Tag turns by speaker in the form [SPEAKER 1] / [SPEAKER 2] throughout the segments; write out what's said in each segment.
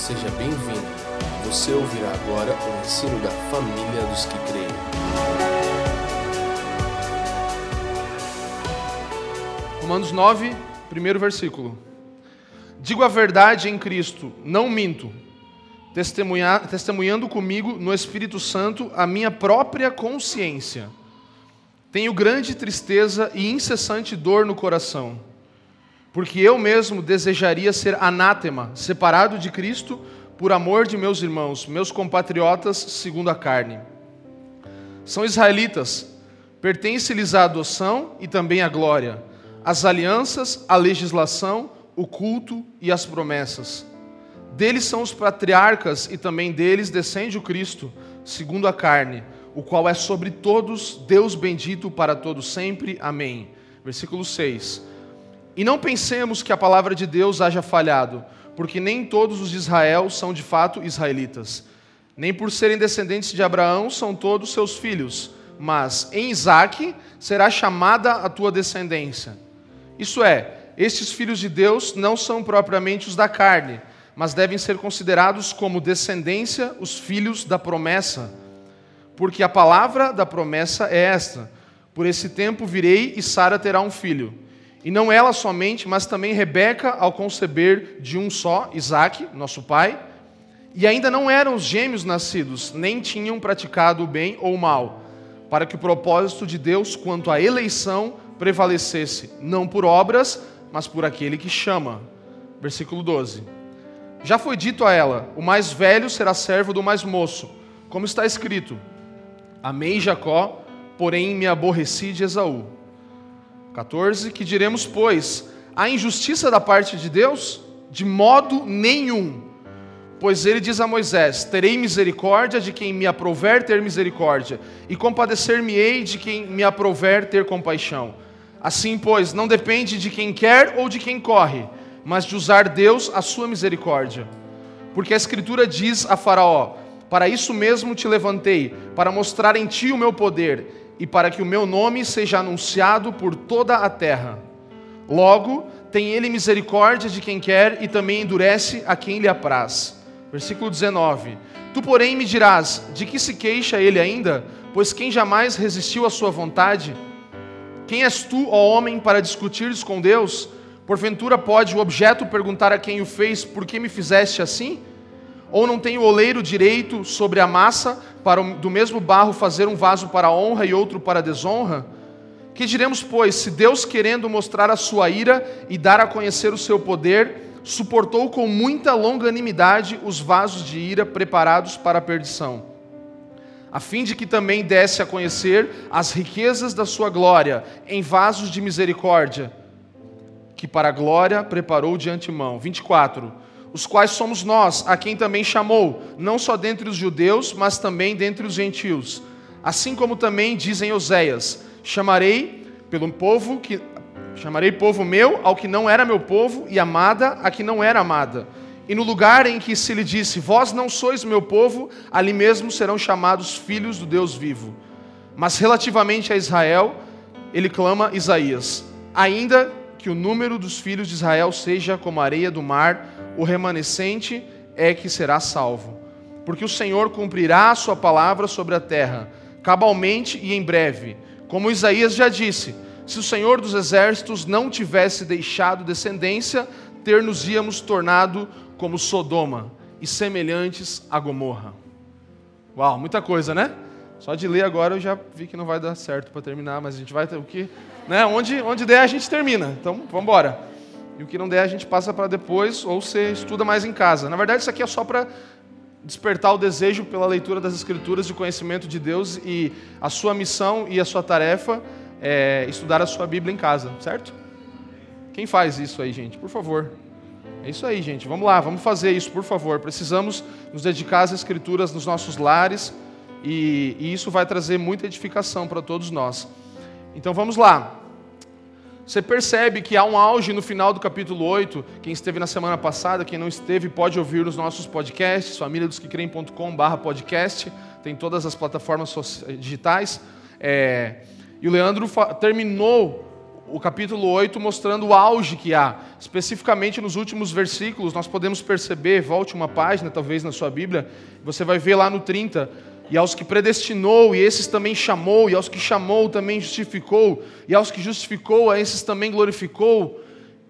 [SPEAKER 1] Seja bem-vindo. Você ouvirá agora o ensino da família dos que creem.
[SPEAKER 2] Romanos 9, primeiro versículo. Digo a verdade em Cristo, não minto, testemunha, testemunhando comigo no Espírito Santo a minha própria consciência. Tenho grande tristeza e incessante dor no coração, porque eu mesmo desejaria ser anátema, separado de Cristo, por amor de meus irmãos, meus compatriotas segundo a carne. São israelitas, pertence-lhes a adoção e também a glória, as alianças, a legislação, o culto e as promessas. Deles são os patriarcas e também deles descende o Cristo, segundo a carne o qual é sobre todos, Deus bendito para todos sempre. Amém. Versículo 6. E não pensemos que a palavra de Deus haja falhado, porque nem todos os de Israel são de fato israelitas. Nem por serem descendentes de Abraão são todos seus filhos, mas em Isaque será chamada a tua descendência. Isso é, estes filhos de Deus não são propriamente os da carne, mas devem ser considerados como descendência os filhos da promessa porque a palavra da promessa é esta: Por esse tempo virei e Sara terá um filho. E não ela somente, mas também Rebeca, ao conceber de um só, Isaque, nosso pai, e ainda não eram os gêmeos nascidos, nem tinham praticado o bem ou o mal, para que o propósito de Deus quanto à eleição prevalecesse, não por obras, mas por aquele que chama. Versículo 12. Já foi dito a ela: o mais velho será servo do mais moço, como está escrito: Amei Jacó, porém me aborreci de Esaú. 14. Que diremos, pois, a injustiça da parte de Deus? De modo nenhum. Pois ele diz a Moisés: Terei misericórdia de quem me aprover ter misericórdia, e compadecer-me-ei de quem me aprover ter compaixão. Assim, pois, não depende de quem quer ou de quem corre, mas de usar Deus a sua misericórdia. Porque a Escritura diz a Faraó: para isso mesmo te levantei, para mostrar em ti o meu poder e para que o meu nome seja anunciado por toda a terra. Logo, tem ele misericórdia de quem quer e também endurece a quem lhe apraz. Versículo 19: Tu, porém, me dirás: de que se queixa ele ainda? Pois quem jamais resistiu à sua vontade? Quem és tu, ó homem, para discutires com Deus? Porventura pode o objeto perguntar a quem o fez: Por que me fizeste assim? Ou não tem o oleiro direito sobre a massa, para do mesmo barro fazer um vaso para honra e outro para desonra? Que diremos, pois, se Deus, querendo mostrar a sua ira e dar a conhecer o seu poder, suportou com muita longanimidade os vasos de ira preparados para a perdição, a fim de que também desse a conhecer as riquezas da sua glória em vasos de misericórdia, que para a glória preparou de antemão. 24 os quais somos nós, a quem também chamou, não só dentre os judeus, mas também dentre os gentios. Assim como também dizem Oséias: chamarei pelo povo que chamarei povo meu ao que não era meu povo e amada a que não era amada. E no lugar em que se lhe disse: Vós não sois meu povo, ali mesmo serão chamados filhos do Deus vivo. Mas relativamente a Israel, ele clama Isaías: Ainda que o número dos filhos de Israel seja como a areia do mar, o remanescente é que será salvo. Porque o Senhor cumprirá a sua palavra sobre a terra, cabalmente e em breve. Como Isaías já disse: se o Senhor dos exércitos não tivesse deixado descendência, ter-nos-íamos tornado como Sodoma e semelhantes a Gomorra. Uau, muita coisa, né? Só de ler agora eu já vi que não vai dar certo para terminar, mas a gente vai ter o que, né? Onde, onde der a gente termina. Então, vamos embora. E o que não der a gente passa para depois ou você estuda mais em casa. Na verdade, isso aqui é só para despertar o desejo pela leitura das Escrituras de conhecimento de Deus e a sua missão e a sua tarefa é estudar a sua Bíblia em casa, certo? Quem faz isso aí, gente? Por favor. É isso aí, gente. Vamos lá, vamos fazer isso, por favor. Precisamos nos dedicar às Escrituras nos nossos lares e, e isso vai trazer muita edificação para todos nós. Então vamos lá. Você percebe que há um auge no final do capítulo 8. Quem esteve na semana passada, quem não esteve, pode ouvir nos nossos podcasts, família dos que podcast. Tem todas as plataformas digitais. É... E o Leandro terminou o capítulo 8 mostrando o auge que há. Especificamente nos últimos versículos, nós podemos perceber, volte uma página talvez na sua Bíblia, você vai ver lá no 30, e aos que predestinou, e esses também chamou, e aos que chamou também justificou, e aos que justificou, a esses também glorificou.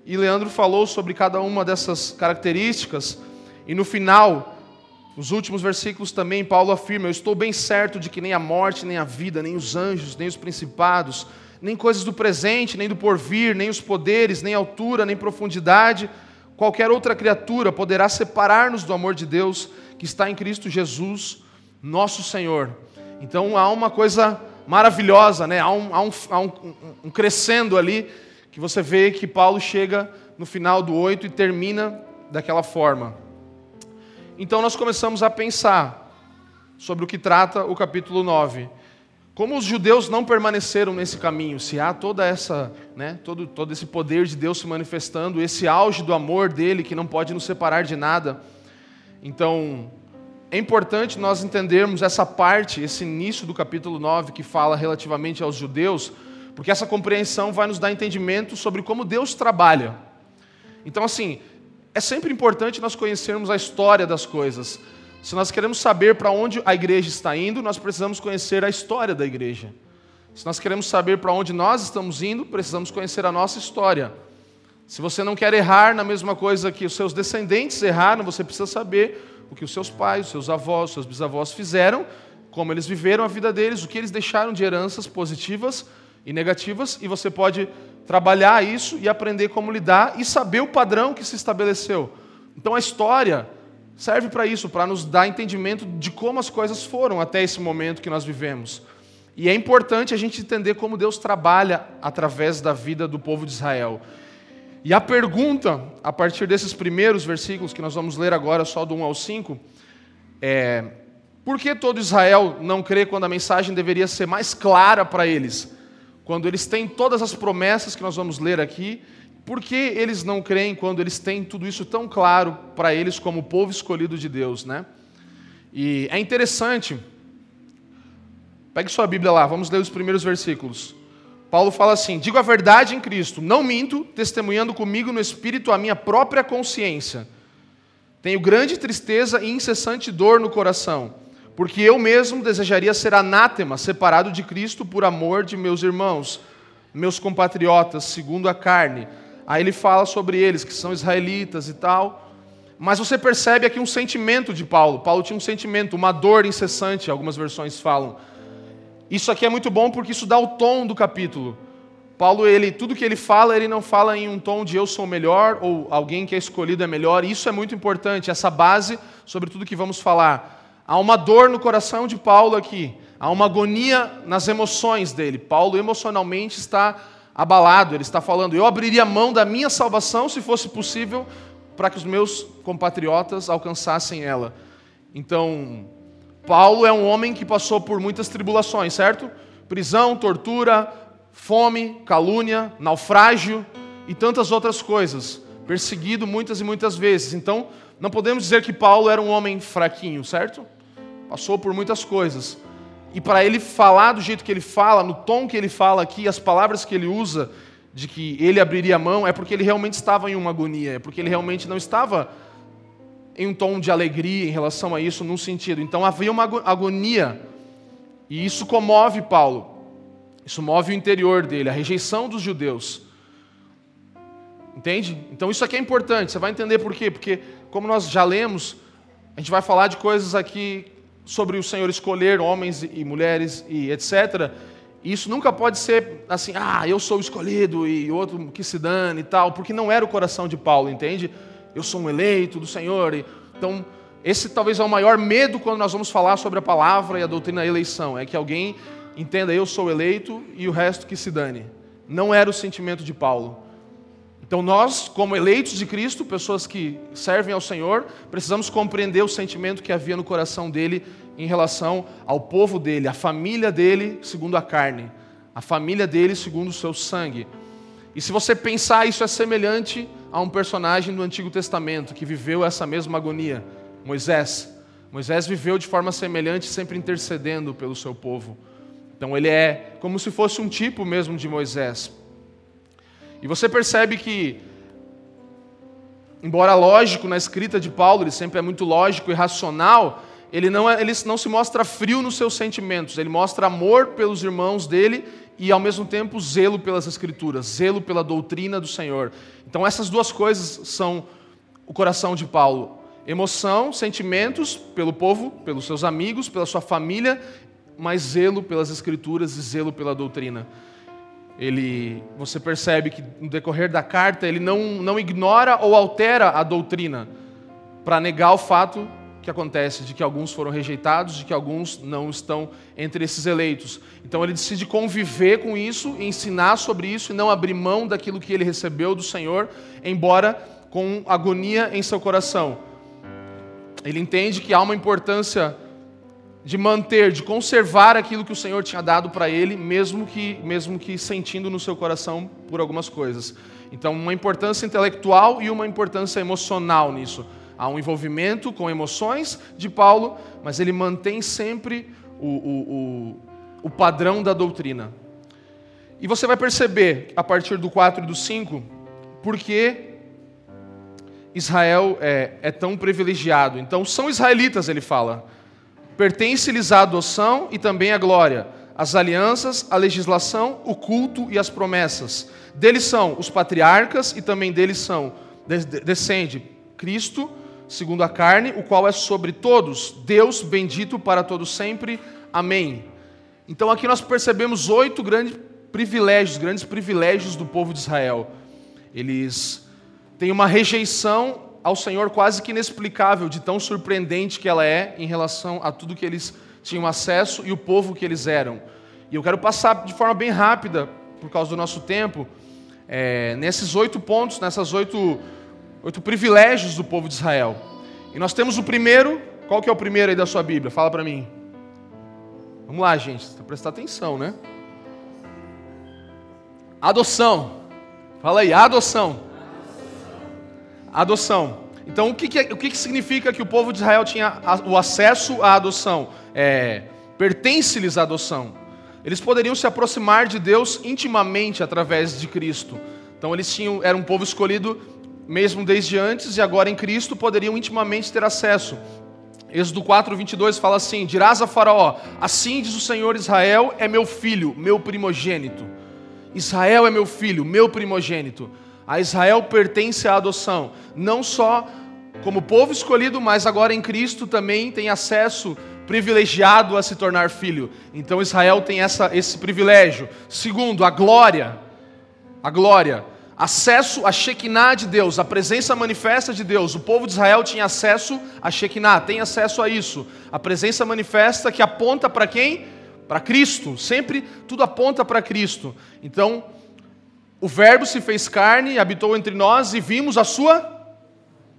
[SPEAKER 2] E Leandro falou sobre cada uma dessas características, e no final, nos últimos versículos também, Paulo afirma: Eu estou bem certo de que nem a morte, nem a vida, nem os anjos, nem os principados, nem coisas do presente, nem do porvir, nem os poderes, nem altura, nem profundidade, qualquer outra criatura poderá separar-nos do amor de Deus que está em Cristo Jesus, nosso Senhor. Então há uma coisa maravilhosa, né? há, um, há, um, há um, um crescendo ali, que você vê que Paulo chega no final do 8 e termina daquela forma. Então nós começamos a pensar sobre o que trata o capítulo 9. Como os judeus não permaneceram nesse caminho, se há toda essa, né, todo, todo esse poder de Deus se manifestando, esse auge do amor dele que não pode nos separar de nada. Então, é importante nós entendermos essa parte, esse início do capítulo 9 que fala relativamente aos judeus, porque essa compreensão vai nos dar entendimento sobre como Deus trabalha. Então, assim, é sempre importante nós conhecermos a história das coisas. Se nós queremos saber para onde a igreja está indo, nós precisamos conhecer a história da igreja. Se nós queremos saber para onde nós estamos indo, precisamos conhecer a nossa história. Se você não quer errar na mesma coisa que os seus descendentes erraram, você precisa saber o que os seus pais, os seus avós, os seus bisavós fizeram, como eles viveram a vida deles, o que eles deixaram de heranças positivas e negativas, e você pode trabalhar isso e aprender como lidar e saber o padrão que se estabeleceu. Então a história serve para isso, para nos dar entendimento de como as coisas foram até esse momento que nós vivemos. E é importante a gente entender como Deus trabalha através da vida do povo de Israel. E a pergunta, a partir desses primeiros versículos que nós vamos ler agora, só do 1 ao 5, é: por que todo Israel não crê quando a mensagem deveria ser mais clara para eles? Quando eles têm todas as promessas que nós vamos ler aqui por que eles não creem quando eles têm tudo isso tão claro para eles como povo escolhido de Deus, né? E é interessante. Pegue sua Bíblia lá, vamos ler os primeiros versículos. Paulo fala assim: Digo a verdade em Cristo, não minto, testemunhando comigo no espírito a minha própria consciência. Tenho grande tristeza e incessante dor no coração, porque eu mesmo desejaria ser anátema, separado de Cristo por amor de meus irmãos, meus compatriotas, segundo a carne Aí ele fala sobre eles, que são israelitas e tal. Mas você percebe aqui um sentimento de Paulo. Paulo tinha um sentimento, uma dor incessante, algumas versões falam. Isso aqui é muito bom porque isso dá o tom do capítulo. Paulo, ele, tudo que ele fala, ele não fala em um tom de eu sou melhor ou alguém que é escolhido é melhor. Isso é muito importante, essa base sobre tudo que vamos falar. Há uma dor no coração de Paulo aqui, há uma agonia nas emoções dele. Paulo emocionalmente está abalado, ele está falando: Eu abriria mão da minha salvação, se fosse possível, para que os meus compatriotas alcançassem ela. Então, Paulo é um homem que passou por muitas tribulações, certo? Prisão, tortura, fome, calúnia, naufrágio e tantas outras coisas. Perseguido muitas e muitas vezes. Então, não podemos dizer que Paulo era um homem fraquinho, certo? Passou por muitas coisas. E para ele falar do jeito que ele fala, no tom que ele fala aqui, as palavras que ele usa, de que ele abriria a mão, é porque ele realmente estava em uma agonia, é porque ele realmente não estava em um tom de alegria em relação a isso, num sentido. Então havia uma agonia, e isso comove Paulo, isso move o interior dele, a rejeição dos judeus. Entende? Então isso aqui é importante, você vai entender por quê? Porque, como nós já lemos, a gente vai falar de coisas aqui sobre o Senhor escolher homens e mulheres e etc. Isso nunca pode ser assim, ah, eu sou o escolhido e outro que se dane e tal, porque não era o coração de Paulo, entende? Eu sou um eleito do Senhor. Então, esse talvez é o maior medo quando nós vamos falar sobre a palavra e a doutrina da eleição, é que alguém entenda eu sou eleito e o resto que se dane. Não era o sentimento de Paulo. Então, nós, como eleitos de Cristo, pessoas que servem ao Senhor, precisamos compreender o sentimento que havia no coração dele em relação ao povo dele, a família dele segundo a carne, a família dele segundo o seu sangue. E se você pensar, isso é semelhante a um personagem do Antigo Testamento que viveu essa mesma agonia, Moisés. Moisés viveu de forma semelhante, sempre intercedendo pelo seu povo. Então ele é como se fosse um tipo mesmo de Moisés. E você percebe que, embora lógico na escrita de Paulo, ele sempre é muito lógico e racional, ele não, é, ele não se mostra frio nos seus sentimentos, ele mostra amor pelos irmãos dele e, ao mesmo tempo, zelo pelas Escrituras, zelo pela doutrina do Senhor. Então, essas duas coisas são o coração de Paulo: emoção, sentimentos pelo povo, pelos seus amigos, pela sua família, mas zelo pelas Escrituras e zelo pela doutrina ele, você percebe que no decorrer da carta ele não, não ignora ou altera a doutrina para negar o fato que acontece de que alguns foram rejeitados, de que alguns não estão entre esses eleitos. Então ele decide conviver com isso, ensinar sobre isso e não abrir mão daquilo que ele recebeu do Senhor, embora com agonia em seu coração. Ele entende que há uma importância de manter, de conservar aquilo que o Senhor tinha dado para ele, mesmo que, mesmo que sentindo no seu coração por algumas coisas. Então, uma importância intelectual e uma importância emocional nisso. Há um envolvimento com emoções de Paulo, mas ele mantém sempre o, o, o, o padrão da doutrina. E você vai perceber, a partir do 4 e do 5, porque Israel é, é tão privilegiado. Então, são israelitas, ele fala Pertence-lhes a adoção e também a glória, as alianças, a legislação, o culto e as promessas. Deles são os patriarcas e também deles são descende Cristo, segundo a carne, o qual é sobre todos, Deus bendito para todos sempre. Amém. Então aqui nós percebemos oito grandes privilégios, grandes privilégios do povo de Israel. Eles têm uma rejeição ao Senhor quase que inexplicável, de tão surpreendente que ela é em relação a tudo que eles tinham acesso e o povo que eles eram. E eu quero passar de forma bem rápida, por causa do nosso tempo, é, nesses oito pontos, nessas oito, oito privilégios do povo de Israel. E nós temos o primeiro, qual que é o primeiro aí da sua Bíblia? Fala para mim. Vamos lá, gente, Tem que prestar atenção, né? Adoção. Fala aí, adoção. Adoção. Então, o que, que, o que, que significa que o povo de Israel tinha o acesso à adoção? É, Pertence-lhes a adoção. Eles poderiam se aproximar de Deus intimamente através de Cristo. Então, eles tinham, era um povo escolhido mesmo desde antes e agora em Cristo poderiam intimamente ter acesso. Êxodo 4, 22 fala assim: Dirás a Faraó, assim diz o Senhor Israel é meu filho, meu primogênito. Israel é meu filho, meu primogênito. A Israel pertence à adoção, não só como povo escolhido, mas agora em Cristo também tem acesso privilegiado a se tornar filho. Então Israel tem essa, esse privilégio. Segundo, a glória. A glória. Acesso à Shekinah de Deus, a presença manifesta de Deus. O povo de Israel tinha acesso à Shekinah, tem acesso a isso. A presença manifesta que aponta para quem? Para Cristo. Sempre tudo aponta para Cristo. Então, o Verbo se fez carne, habitou entre nós e vimos a sua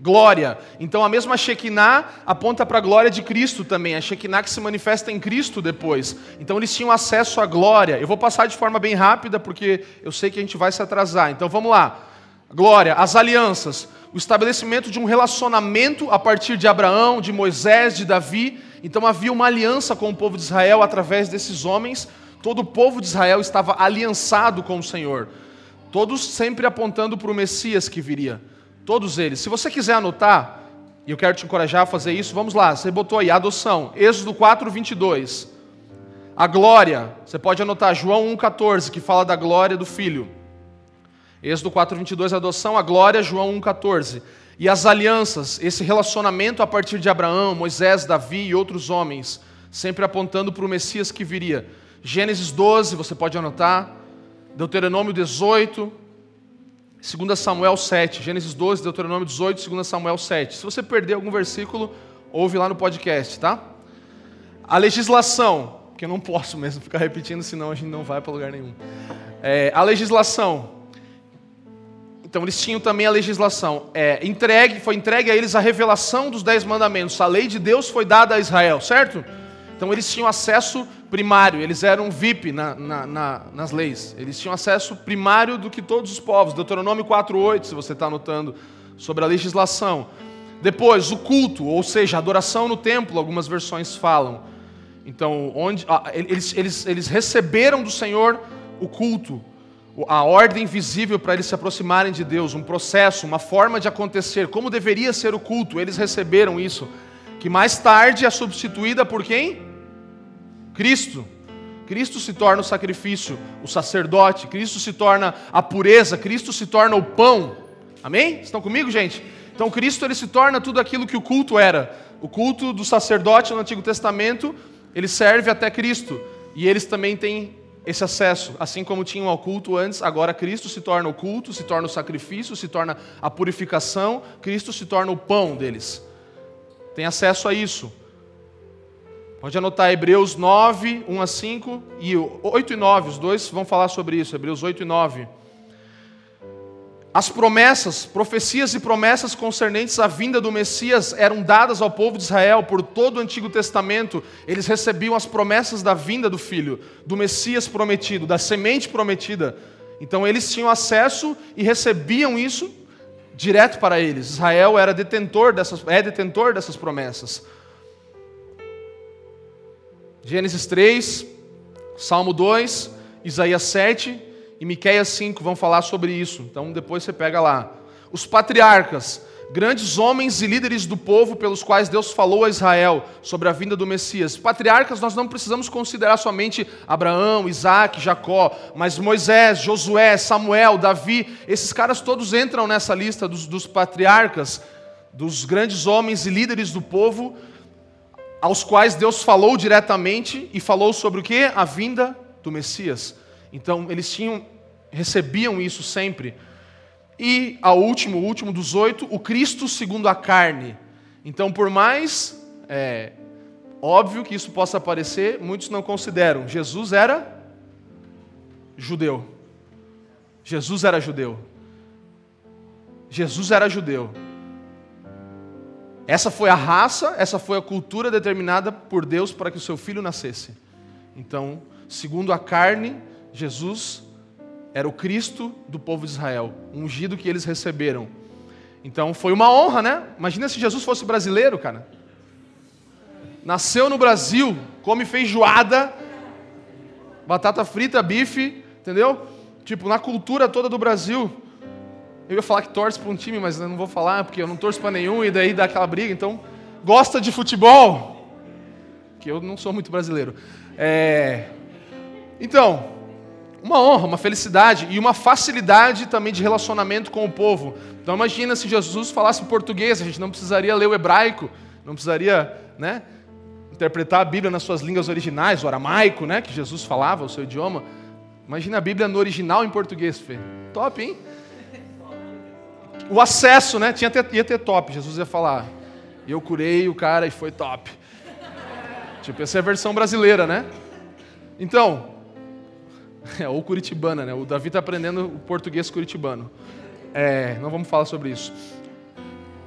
[SPEAKER 2] glória. Então a mesma Shekinah aponta para a glória de Cristo também, a Shekinah que se manifesta em Cristo depois. Então eles tinham acesso à glória. Eu vou passar de forma bem rápida porque eu sei que a gente vai se atrasar. Então vamos lá. Glória, as alianças, o estabelecimento de um relacionamento a partir de Abraão, de Moisés, de Davi. Então havia uma aliança com o povo de Israel através desses homens. Todo o povo de Israel estava aliançado com o Senhor. Todos sempre apontando para o Messias que viria. Todos eles. Se você quiser anotar, e eu quero te encorajar a fazer isso, vamos lá. Você botou aí, adoção. Êxodo 4, 22. A glória. Você pode anotar João 1,14, que fala da glória do Filho. Êxodo 4, 22, adoção. A glória, João 1,14. E as alianças, esse relacionamento a partir de Abraão, Moisés, Davi e outros homens, sempre apontando para o Messias que viria. Gênesis 12, você pode anotar. Deuteronômio 18, 2 Samuel 7, Gênesis 12, Deuteronômio 18, 2 Samuel 7. Se você perder algum versículo, ouve lá no podcast, tá? A legislação, que eu não posso mesmo ficar repetindo, senão a gente não vai para lugar nenhum. É, a legislação. Então eles tinham também a legislação. É, entregue, foi entregue a eles a revelação dos dez mandamentos. A lei de Deus foi dada a Israel, certo? Então eles tinham acesso primário, eles eram VIP na, na, na, nas leis. Eles tinham acesso primário do que todos os povos. Deuteronômio 4,8, se você está anotando, sobre a legislação. Depois, o culto, ou seja, adoração no templo, algumas versões falam. Então, onde, ah, eles, eles, eles receberam do Senhor o culto, a ordem visível para eles se aproximarem de Deus, um processo, uma forma de acontecer, como deveria ser o culto, eles receberam isso, que mais tarde é substituída por quem? Cristo. Cristo se torna o sacrifício, o sacerdote, Cristo se torna a pureza, Cristo se torna o pão. Amém? Estão comigo, gente? Então Cristo ele se torna tudo aquilo que o culto era. O culto do sacerdote no Antigo Testamento, ele serve até Cristo. E eles também têm esse acesso, assim como tinham ao culto antes, agora Cristo se torna o culto, se torna o sacrifício, se torna a purificação, Cristo se torna o pão deles. Tem acesso a isso. Pode anotar Hebreus 9, 1 a 5 e 8 e 9, os dois vão falar sobre isso, Hebreus 8 e 9. As promessas, profecias e promessas concernentes à vinda do Messias eram dadas ao povo de Israel por todo o Antigo Testamento. Eles recebiam as promessas da vinda do Filho, do Messias prometido, da semente prometida. Então eles tinham acesso e recebiam isso direto para eles. Israel era detentor dessas, é detentor dessas promessas. Gênesis 3, Salmo 2, Isaías 7 e Miqueias 5 vão falar sobre isso. Então depois você pega lá. Os patriarcas, grandes homens e líderes do povo pelos quais Deus falou a Israel sobre a vinda do Messias. Patriarcas nós não precisamos considerar somente Abraão, Isaac, Jacó, mas Moisés, Josué, Samuel, Davi, esses caras todos entram nessa lista dos, dos patriarcas, dos grandes homens e líderes do povo, aos quais Deus falou diretamente e falou sobre o que? A vinda do Messias. Então, eles tinham, recebiam isso sempre. E, a último, o último dos oito, o Cristo segundo a carne. Então, por mais é, óbvio que isso possa parecer, muitos não consideram. Jesus era judeu. Jesus era judeu. Jesus era judeu. Essa foi a raça, essa foi a cultura determinada por Deus para que o seu filho nascesse. Então, segundo a carne, Jesus era o Cristo do povo de Israel, ungido que eles receberam. Então foi uma honra, né? Imagina se Jesus fosse brasileiro, cara. Nasceu no Brasil, come feijoada, batata frita, bife, entendeu? Tipo, na cultura toda do Brasil. Eu ia falar que torce para um time, mas eu não vou falar, porque eu não torço para nenhum, e daí dá aquela briga. Então, gosta de futebol? Que eu não sou muito brasileiro. É... Então, uma honra, uma felicidade e uma facilidade também de relacionamento com o povo. Então imagina se Jesus falasse português, a gente não precisaria ler o hebraico, não precisaria, né, interpretar a Bíblia nas suas línguas originais, o aramaico, né, que Jesus falava, o seu idioma. Imagina a Bíblia no original em português, Fê. Top, hein? O acesso, né? Tinha ter, ia ter top. Jesus ia falar, eu curei o cara e foi top. Tipo, essa é a versão brasileira, né? Então, é, ou curitibana, né? O Davi está aprendendo o português curitibano. É, não vamos falar sobre isso.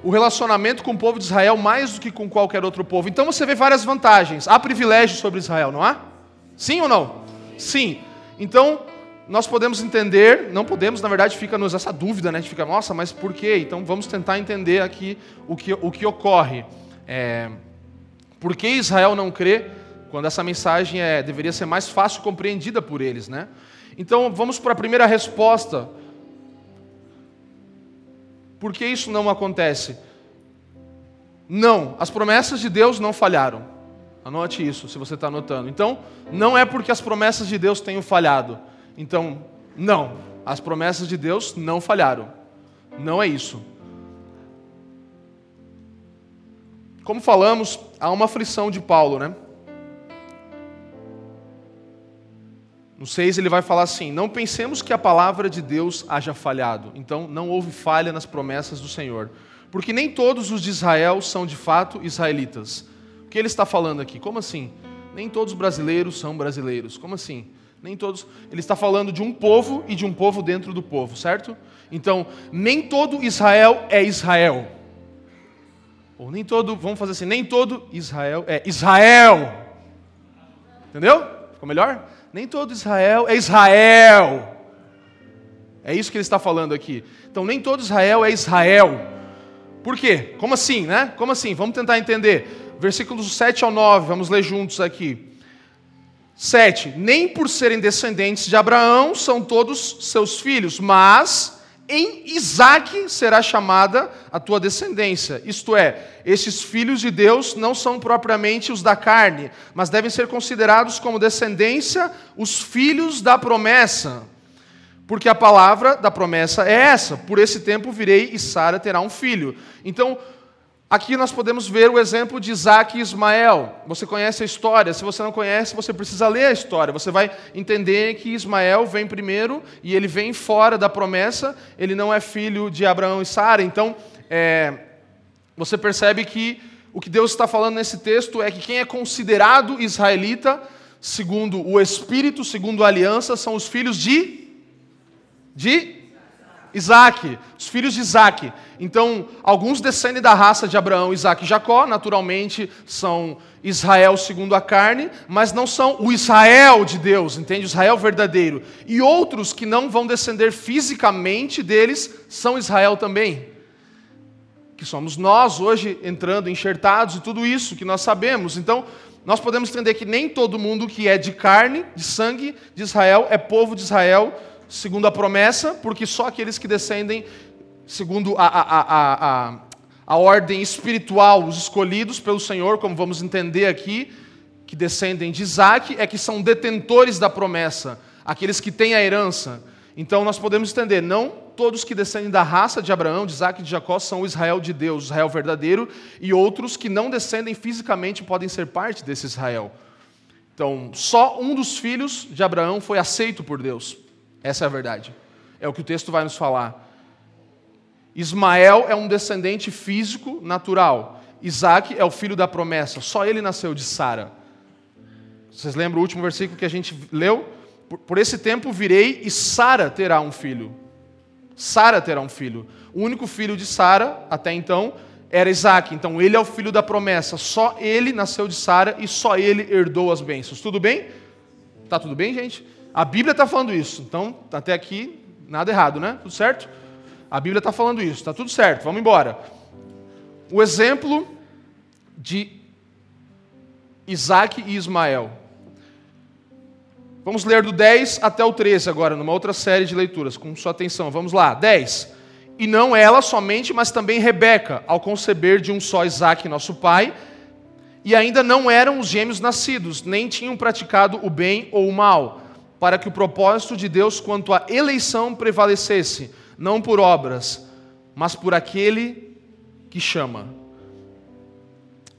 [SPEAKER 2] O relacionamento com o povo de Israel mais do que com qualquer outro povo. Então você vê várias vantagens. Há privilégios sobre Israel, não há? Sim ou não? Sim. Então, nós podemos entender, não podemos, na verdade, fica-nos essa dúvida, né? A gente fica, nossa, mas por quê? Então vamos tentar entender aqui o que, o que ocorre. É, por que Israel não crê? quando essa mensagem é, deveria ser mais fácil compreendida por eles, né? Então vamos para a primeira resposta. Por que isso não acontece? Não, as promessas de Deus não falharam. Anote isso, se você está anotando. Então, não é porque as promessas de Deus tenham falhado. Então, não, as promessas de Deus não falharam. Não é isso. Como falamos, há uma aflição de Paulo, né? No 6 ele vai falar assim: Não pensemos que a palavra de Deus haja falhado. Então não houve falha nas promessas do Senhor. Porque nem todos os de Israel são de fato israelitas. O que ele está falando aqui? Como assim? Nem todos os brasileiros são brasileiros. Como assim? Nem todos. Ele está falando de um povo e de um povo dentro do povo, certo? Então, nem todo Israel é Israel. Ou nem todo, vamos fazer assim, nem todo Israel é Israel. Entendeu? Ficou melhor? Nem todo Israel é Israel. É isso que ele está falando aqui. Então, nem todo Israel é Israel. Por quê? Como assim, né? Como assim? Vamos tentar entender. Versículos 7 ao 9, vamos ler juntos aqui. 7. Nem por serem descendentes de Abraão são todos seus filhos, mas em Isaac será chamada a tua descendência. Isto é, estes filhos de Deus não são propriamente os da carne, mas devem ser considerados como descendência os filhos da promessa. Porque a palavra da promessa é essa: por esse tempo virei e Sara terá um filho. Então, Aqui nós podemos ver o exemplo de Isaac e Ismael. Você conhece a história, se você não conhece, você precisa ler a história. Você vai entender que Ismael vem primeiro e ele vem fora da promessa, ele não é filho de Abraão e Sara. Então, é, você percebe que o que Deus está falando nesse texto é que quem é considerado israelita, segundo o Espírito, segundo a aliança, são os filhos de. de Isaac, os filhos de Isaac. Então, alguns descendem da raça de Abraão, Isaac e Jacó, naturalmente são Israel segundo a carne, mas não são o Israel de Deus, entende? Israel verdadeiro. E outros que não vão descender fisicamente deles são Israel também. Que somos nós hoje entrando enxertados e tudo isso que nós sabemos. Então, nós podemos entender que nem todo mundo que é de carne, de sangue de Israel, é povo de Israel segundo a promessa, porque só aqueles que descendem segundo a, a, a, a, ordem espiritual, os escolhidos pelo Senhor, como vamos entender aqui, que descendem de Isaac, é que são detentores da promessa, aqueles que têm a herança. Então nós podemos entender, não todos que descendem da raça de Abraão, de Isaac e de Jacó são o Israel de Deus, o Israel verdadeiro, e outros que não descendem fisicamente podem ser parte desse Israel. Então, só um dos filhos de Abraão foi aceito por Deus. Essa é a verdade. É o que o texto vai nos falar. Ismael é um descendente físico natural. Isaac é o filho da promessa. Só ele nasceu de Sara. Vocês lembram o último versículo que a gente leu? Por esse tempo virei e Sara terá um filho. Sara terá um filho. O único filho de Sara, até então, era Isaac. Então ele é o filho da promessa. Só ele nasceu de Sara e só ele herdou as bênçãos. Tudo bem? Tá tudo bem, gente? A Bíblia está falando isso. Então, até aqui, nada errado, né? Tudo certo? A Bíblia está falando isso. Está tudo certo. Vamos embora. O exemplo de Isaac e Ismael. Vamos ler do 10 até o 13 agora, numa outra série de leituras, com sua atenção. Vamos lá. 10. E não ela somente, mas também Rebeca, ao conceber de um só Isaac, nosso pai, e ainda não eram os gêmeos nascidos, nem tinham praticado o bem ou o mal para que o propósito de Deus quanto à eleição prevalecesse, não por obras, mas por aquele que chama.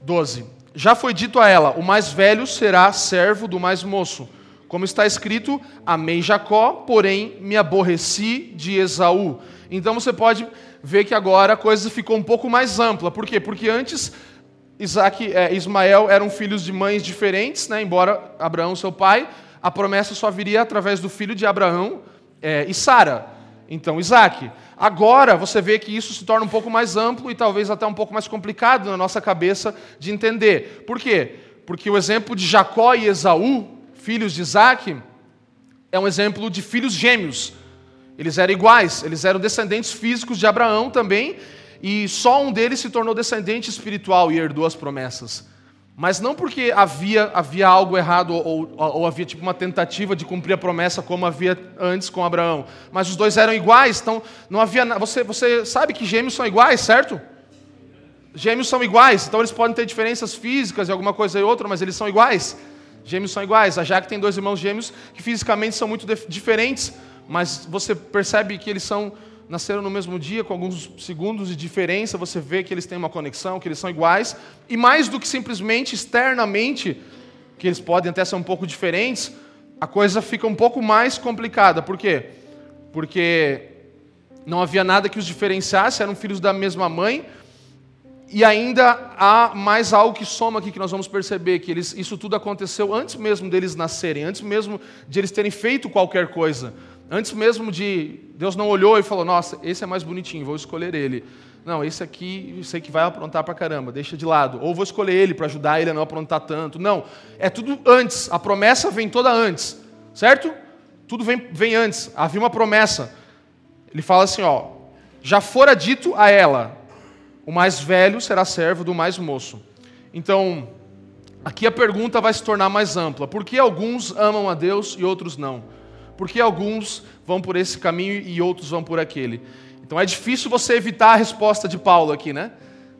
[SPEAKER 2] 12. Já foi dito a ela: o mais velho será servo do mais moço. Como está escrito, amei Jacó, porém me aborreci de Esaú. Então você pode ver que agora a coisa ficou um pouco mais ampla. Por quê? Porque antes Isaac, é, Ismael eram filhos de mães diferentes, né? embora Abraão, seu pai, a promessa só viria através do filho de Abraão é, e Sara, então Isaac. Agora você vê que isso se torna um pouco mais amplo e talvez até um pouco mais complicado na nossa cabeça de entender. Por quê? Porque o exemplo de Jacó e Esaú, filhos de Isaac, é um exemplo de filhos gêmeos. Eles eram iguais, eles eram descendentes físicos de Abraão também, e só um deles se tornou descendente espiritual e herdou as promessas. Mas não porque havia, havia algo errado ou, ou, ou, havia tipo uma tentativa de cumprir a promessa como havia antes com Abraão. Mas os dois eram iguais, então não havia. Você, você sabe que gêmeos são iguais, certo? Gêmeos são iguais, então eles podem ter diferenças físicas e alguma coisa e outra, mas eles são iguais. Gêmeos são iguais. A Jaque tem dois irmãos gêmeos que fisicamente são muito diferentes, mas você percebe que eles são nasceram no mesmo dia, com alguns segundos de diferença, você vê que eles têm uma conexão, que eles são iguais, e mais do que simplesmente externamente, que eles podem até ser um pouco diferentes, a coisa fica um pouco mais complicada. Por quê? Porque não havia nada que os diferenciasse, eram filhos da mesma mãe, e ainda há mais algo que soma aqui que nós vamos perceber, que eles, isso tudo aconteceu antes mesmo deles nascerem, antes mesmo de eles terem feito qualquer coisa. Antes mesmo de. Deus não olhou e falou: Nossa, esse é mais bonitinho, vou escolher ele. Não, esse aqui eu sei que vai aprontar para caramba, deixa de lado. Ou vou escolher ele para ajudar ele a não aprontar tanto. Não, é tudo antes. A promessa vem toda antes, certo? Tudo vem, vem antes. Havia uma promessa. Ele fala assim: ó, já fora dito a ela: o mais velho será servo do mais moço. Então, aqui a pergunta vai se tornar mais ampla. Por que alguns amam a Deus e outros não? Por que alguns vão por esse caminho e outros vão por aquele? Então é difícil você evitar a resposta de Paulo aqui, né?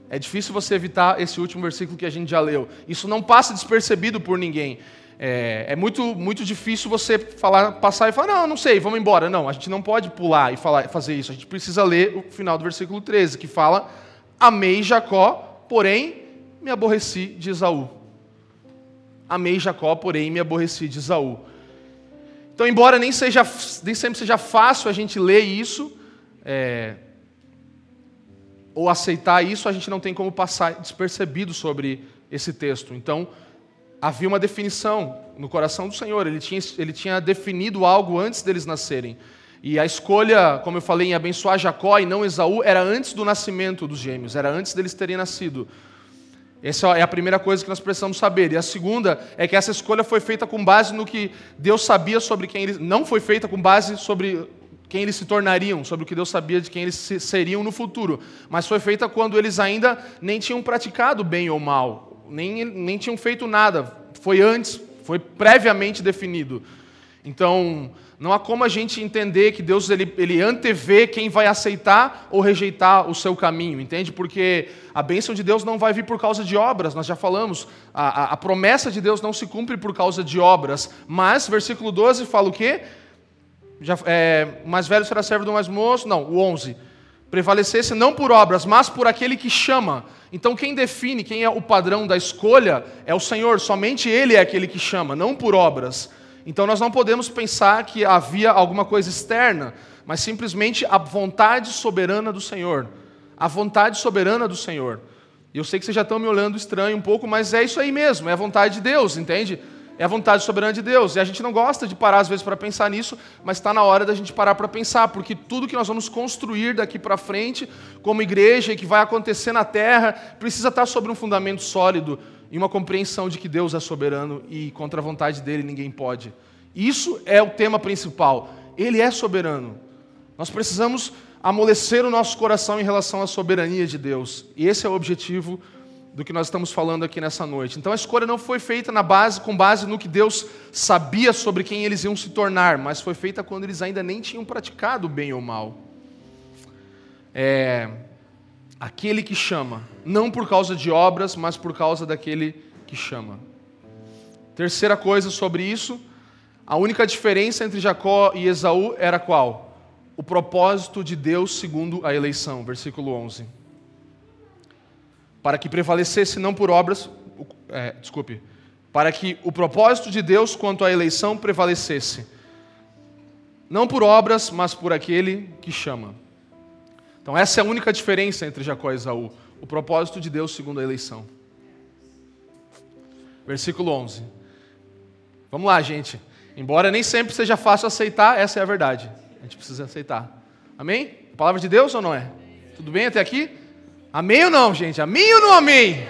[SPEAKER 2] É difícil você evitar esse último versículo que a gente já leu. Isso não passa despercebido por ninguém. É, é, muito, muito difícil você falar, passar e falar, não, não sei, vamos embora. Não, a gente não pode pular e falar, fazer isso. A gente precisa ler o final do versículo 13, que fala: Amei Jacó, porém me aborreci de Esaú. Amei Jacó, porém me aborreci de Esaú. Então, embora nem, seja, nem sempre seja fácil a gente ler isso, é, ou aceitar isso, a gente não tem como passar despercebido sobre esse texto. Então, havia uma definição no coração do Senhor, ele tinha, ele tinha definido algo antes deles nascerem. E a escolha, como eu falei, em abençoar Jacó e não Esaú, era antes do nascimento dos gêmeos, era antes deles terem nascido. Essa é a primeira coisa que nós precisamos saber. E a segunda é que essa escolha foi feita com base no que Deus sabia sobre quem eles. Não foi feita com base sobre quem eles se tornariam, sobre o que Deus sabia de quem eles seriam no futuro. Mas foi feita quando eles ainda nem tinham praticado bem ou mal, nem, nem tinham feito nada. Foi antes, foi previamente definido. Então, não há como a gente entender que Deus ele, ele antevê quem vai aceitar ou rejeitar o seu caminho, entende? Porque a bênção de Deus não vai vir por causa de obras, nós já falamos, a, a, a promessa de Deus não se cumpre por causa de obras, mas, versículo 12 fala o quê? Já, é, mais velho será servo do mais moço, não, o 11. Prevalecesse não por obras, mas por aquele que chama. Então, quem define, quem é o padrão da escolha, é o Senhor, somente Ele é aquele que chama, não por obras. Então nós não podemos pensar que havia alguma coisa externa, mas simplesmente a vontade soberana do Senhor. A vontade soberana do Senhor. E eu sei que vocês já estão me olhando estranho um pouco, mas é isso aí mesmo, é a vontade de Deus, entende? É a vontade soberana de Deus. E a gente não gosta de parar às vezes para pensar nisso, mas está na hora da gente parar para pensar, porque tudo que nós vamos construir daqui para frente, como igreja e que vai acontecer na terra, precisa estar sobre um fundamento sólido e uma compreensão de que Deus é soberano e contra a vontade dele ninguém pode. Isso é o tema principal. Ele é soberano. Nós precisamos amolecer o nosso coração em relação à soberania de Deus. E esse é o objetivo do que nós estamos falando aqui nessa noite. Então a escolha não foi feita na base com base no que Deus sabia sobre quem eles iam se tornar, mas foi feita quando eles ainda nem tinham praticado bem ou mal. É, aquele que chama, não por causa de obras, mas por causa daquele que chama. Terceira coisa sobre isso, a única diferença entre Jacó e Esaú era qual? O propósito de Deus segundo a eleição, versículo 11. Para que prevalecesse não por obras, é, desculpe, para que o propósito de Deus quanto à eleição prevalecesse, não por obras, mas por aquele que chama. Então, essa é a única diferença entre Jacó e Esaú. O propósito de Deus segundo a eleição. Versículo 11. Vamos lá, gente. Embora nem sempre seja fácil aceitar, essa é a verdade. A gente precisa aceitar. Amém? Palavra de Deus ou não é? Tudo bem até aqui? Amém ou não, gente? Amém ou não amém?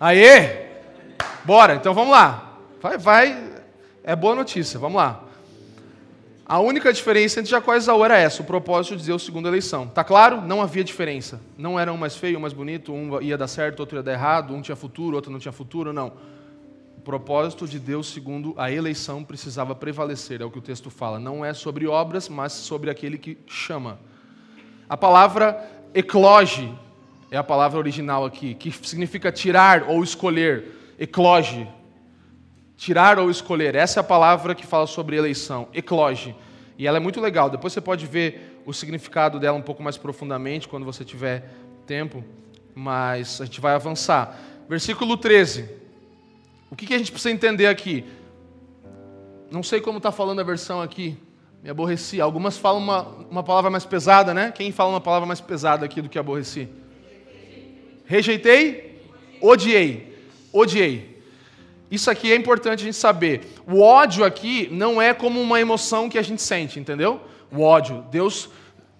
[SPEAKER 2] Aê! Bora, então vamos lá. Vai, vai. É boa notícia, vamos lá. A única diferença entre Jacó e Esaú era essa, o propósito de Deus segundo a eleição. Tá claro? Não havia diferença. Não era um mais feio, um mais bonito, um ia dar certo, outro ia dar errado, um tinha futuro, outro não tinha futuro, não. O propósito de Deus segundo a eleição precisava prevalecer, é o que o texto fala. Não é sobre obras, mas sobre aquele que chama. A palavra ecloge é a palavra original aqui, que significa tirar ou escolher. Ecloge, Tirar ou escolher. Essa é a palavra que fala sobre eleição. Ecloge. E ela é muito legal. Depois você pode ver o significado dela um pouco mais profundamente quando você tiver tempo. Mas a gente vai avançar. Versículo 13. O que, a gente precisa entender aqui? Não sei como está falando a versão aqui. Me aborreci. Algumas falam uma, uma palavra mais pesada, né? Quem fala uma palavra mais pesada aqui do que aborreci? Rejeitei? Odiei. Odiei. Isso aqui é importante a gente saber. O ódio aqui não é como uma emoção que a gente sente, entendeu? O ódio. Deus,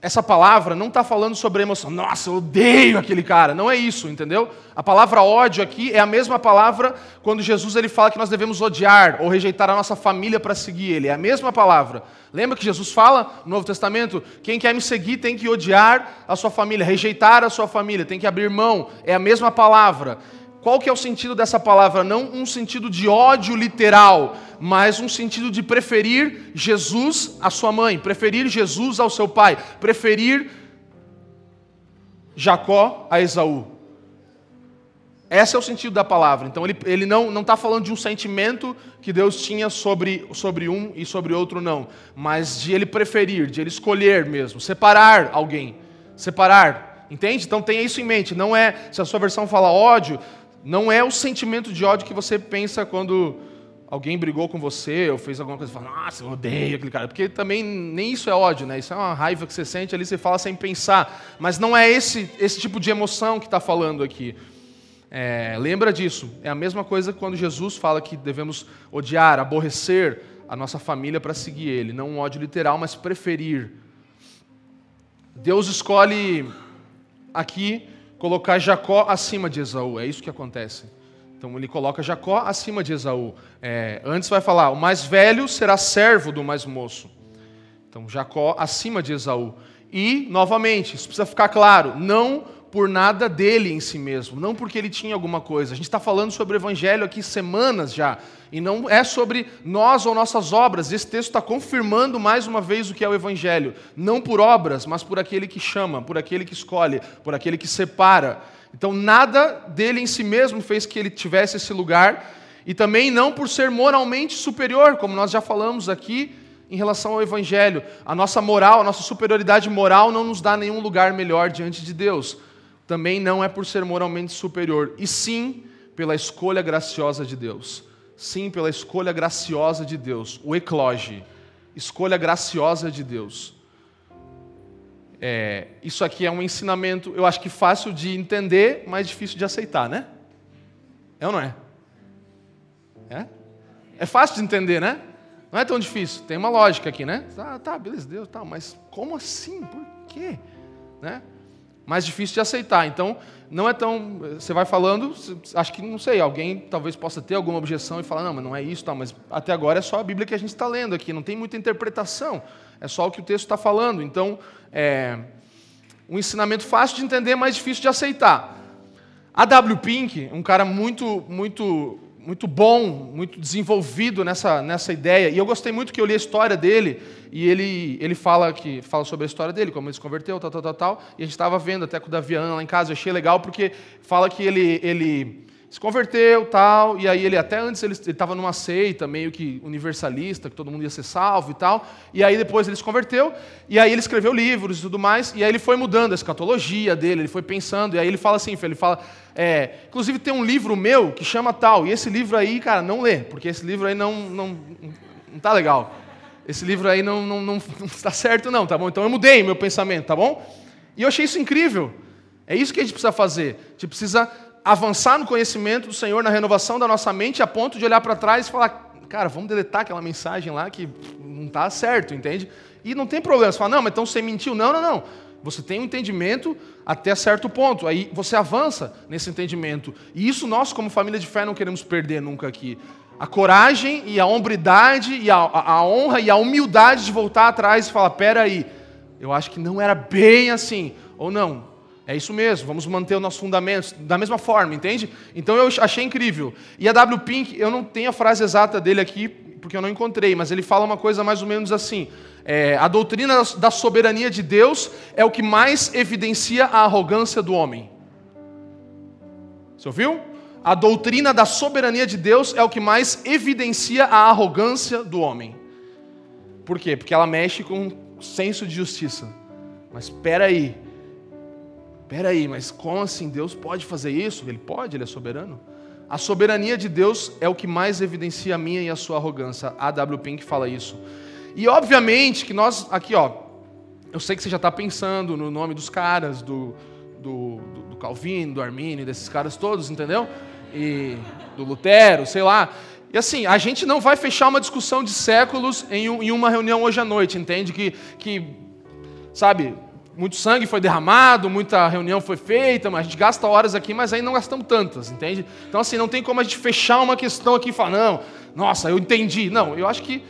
[SPEAKER 2] essa palavra não está falando sobre emoção. Nossa, eu odeio aquele cara. Não é isso, entendeu? A palavra ódio aqui é a mesma palavra quando Jesus ele fala que nós devemos odiar ou rejeitar a nossa família para seguir ele. É a mesma palavra. Lembra que Jesus fala no Novo Testamento? Quem quer me seguir tem que odiar a sua família, rejeitar a sua família, tem que abrir mão. É a mesma palavra. Qual que é o sentido dessa palavra? Não um sentido de ódio literal, mas um sentido de preferir Jesus à sua mãe, preferir Jesus ao seu pai, preferir Jacó a Esaú. Esse é o sentido da palavra. Então ele, ele não está falando de um sentimento que Deus tinha sobre, sobre um e sobre outro, não. Mas de ele preferir, de ele escolher mesmo, separar alguém. Separar. Entende? Então tenha isso em mente. Não é, se a sua versão fala ódio, não é o sentimento de ódio que você pensa quando alguém brigou com você ou fez alguma coisa e fala, nossa, eu odeio aquele cara. Porque também nem isso é ódio, né? Isso é uma raiva que você sente ali, você fala sem pensar. Mas não é esse, esse tipo de emoção que está falando aqui. É, lembra disso. É a mesma coisa quando Jesus fala que devemos odiar, aborrecer a nossa família para seguir Ele. Não um ódio literal, mas preferir. Deus escolhe aqui colocar Jacó acima de Esaú. É isso que acontece. Então ele coloca Jacó acima de Esaú. É, antes vai falar: o mais velho será servo do mais moço. Então Jacó acima de Esaú. E, novamente, isso precisa ficar claro: não por nada dele em si mesmo, não porque ele tinha alguma coisa. A gente está falando sobre o Evangelho aqui semanas já, e não é sobre nós ou nossas obras. Esse texto está confirmando mais uma vez o que é o Evangelho, não por obras, mas por aquele que chama, por aquele que escolhe, por aquele que separa. Então, nada dele em si mesmo fez que ele tivesse esse lugar, e também não por ser moralmente superior, como nós já falamos aqui em relação ao Evangelho. A nossa moral, a nossa superioridade moral não nos dá nenhum lugar melhor diante de Deus também não é por ser moralmente superior, e sim pela escolha graciosa de Deus. Sim, pela escolha graciosa de Deus, o ecloge, escolha graciosa de Deus. É, isso aqui é um ensinamento, eu acho que fácil de entender, mas difícil de aceitar, né? É ou não é? É? É fácil de entender, né? Não é tão difícil. Tem uma lógica aqui, né? Ah, tá, beleza, Deus, tá, mas como assim? Por quê? Né? Mais difícil de aceitar. Então, não é tão. Você vai falando, acho que, não sei, alguém talvez possa ter alguma objeção e falar, não, mas não é isso, tá, mas até agora é só a Bíblia que a gente está lendo aqui, não tem muita interpretação, é só o que o texto está falando. Então, é um ensinamento fácil de entender, mas difícil de aceitar. A W. Pink, um cara muito, muito muito bom, muito desenvolvido nessa, nessa ideia. E eu gostei muito que eu li a história dele, e ele, ele fala, que, fala sobre a história dele, como ele se converteu, tal, tal, tal, tal. E a gente estava vendo até com o Davian lá em casa, eu achei legal, porque fala que ele, ele se converteu tal, e aí ele até antes ele estava numa seita meio que universalista, que todo mundo ia ser salvo e tal, e aí depois ele se converteu, e aí ele escreveu livros e tudo mais, e aí ele foi mudando a escatologia dele, ele foi pensando, e aí ele fala assim, ele fala, é, inclusive tem um livro meu que chama tal, e esse livro aí, cara, não lê, porque esse livro aí não, não, não tá legal. Esse livro aí não, não, não, não está certo não, tá bom? Então eu mudei meu pensamento, tá bom? E eu achei isso incrível. É isso que a gente precisa fazer. A gente precisa avançar no conhecimento do Senhor, na renovação da nossa mente, a ponto de olhar para trás e falar, cara, vamos deletar aquela mensagem lá que não está certo, entende? E não tem problema. Você fala, não, mas então você mentiu. Não, não, não. Você tem um entendimento até certo ponto. Aí você avança nesse entendimento. E isso nós, como família de fé, não queremos perder nunca aqui. A coragem e a hombridade e a, a, a honra e a humildade de voltar atrás e falar, peraí, eu acho que não era bem assim. Ou não, é isso mesmo, vamos manter os nossos fundamentos da mesma forma, entende? Então eu achei incrível. E a W. Pink, eu não tenho a frase exata dele aqui, porque eu não encontrei, mas ele fala uma coisa mais ou menos assim: é, a doutrina da soberania de Deus é o que mais evidencia a arrogância do homem. Você ouviu? A doutrina da soberania de Deus é o que mais evidencia a arrogância do homem. Por quê? Porque ela mexe com o senso de justiça. Mas espera aí, Peraí, mas como assim? Deus pode fazer isso? Ele pode, ele é soberano. A soberania de Deus é o que mais evidencia a minha e a sua arrogância. A W. Pink fala isso. E obviamente que nós, aqui ó, eu sei que você já está pensando no nome dos caras, do, do, do Calvino, do Armínio, desses caras todos, entendeu? E do Lutero, sei lá. E assim, a gente não vai fechar uma discussão de séculos em, em uma reunião hoje à noite, entende? Que, que sabe, muito sangue foi derramado, muita reunião foi feita, mas a gente gasta horas aqui, mas aí não gastamos tantas, entende? Então, assim, não tem como a gente fechar uma questão aqui e falar, não, nossa, eu entendi. Não, eu acho que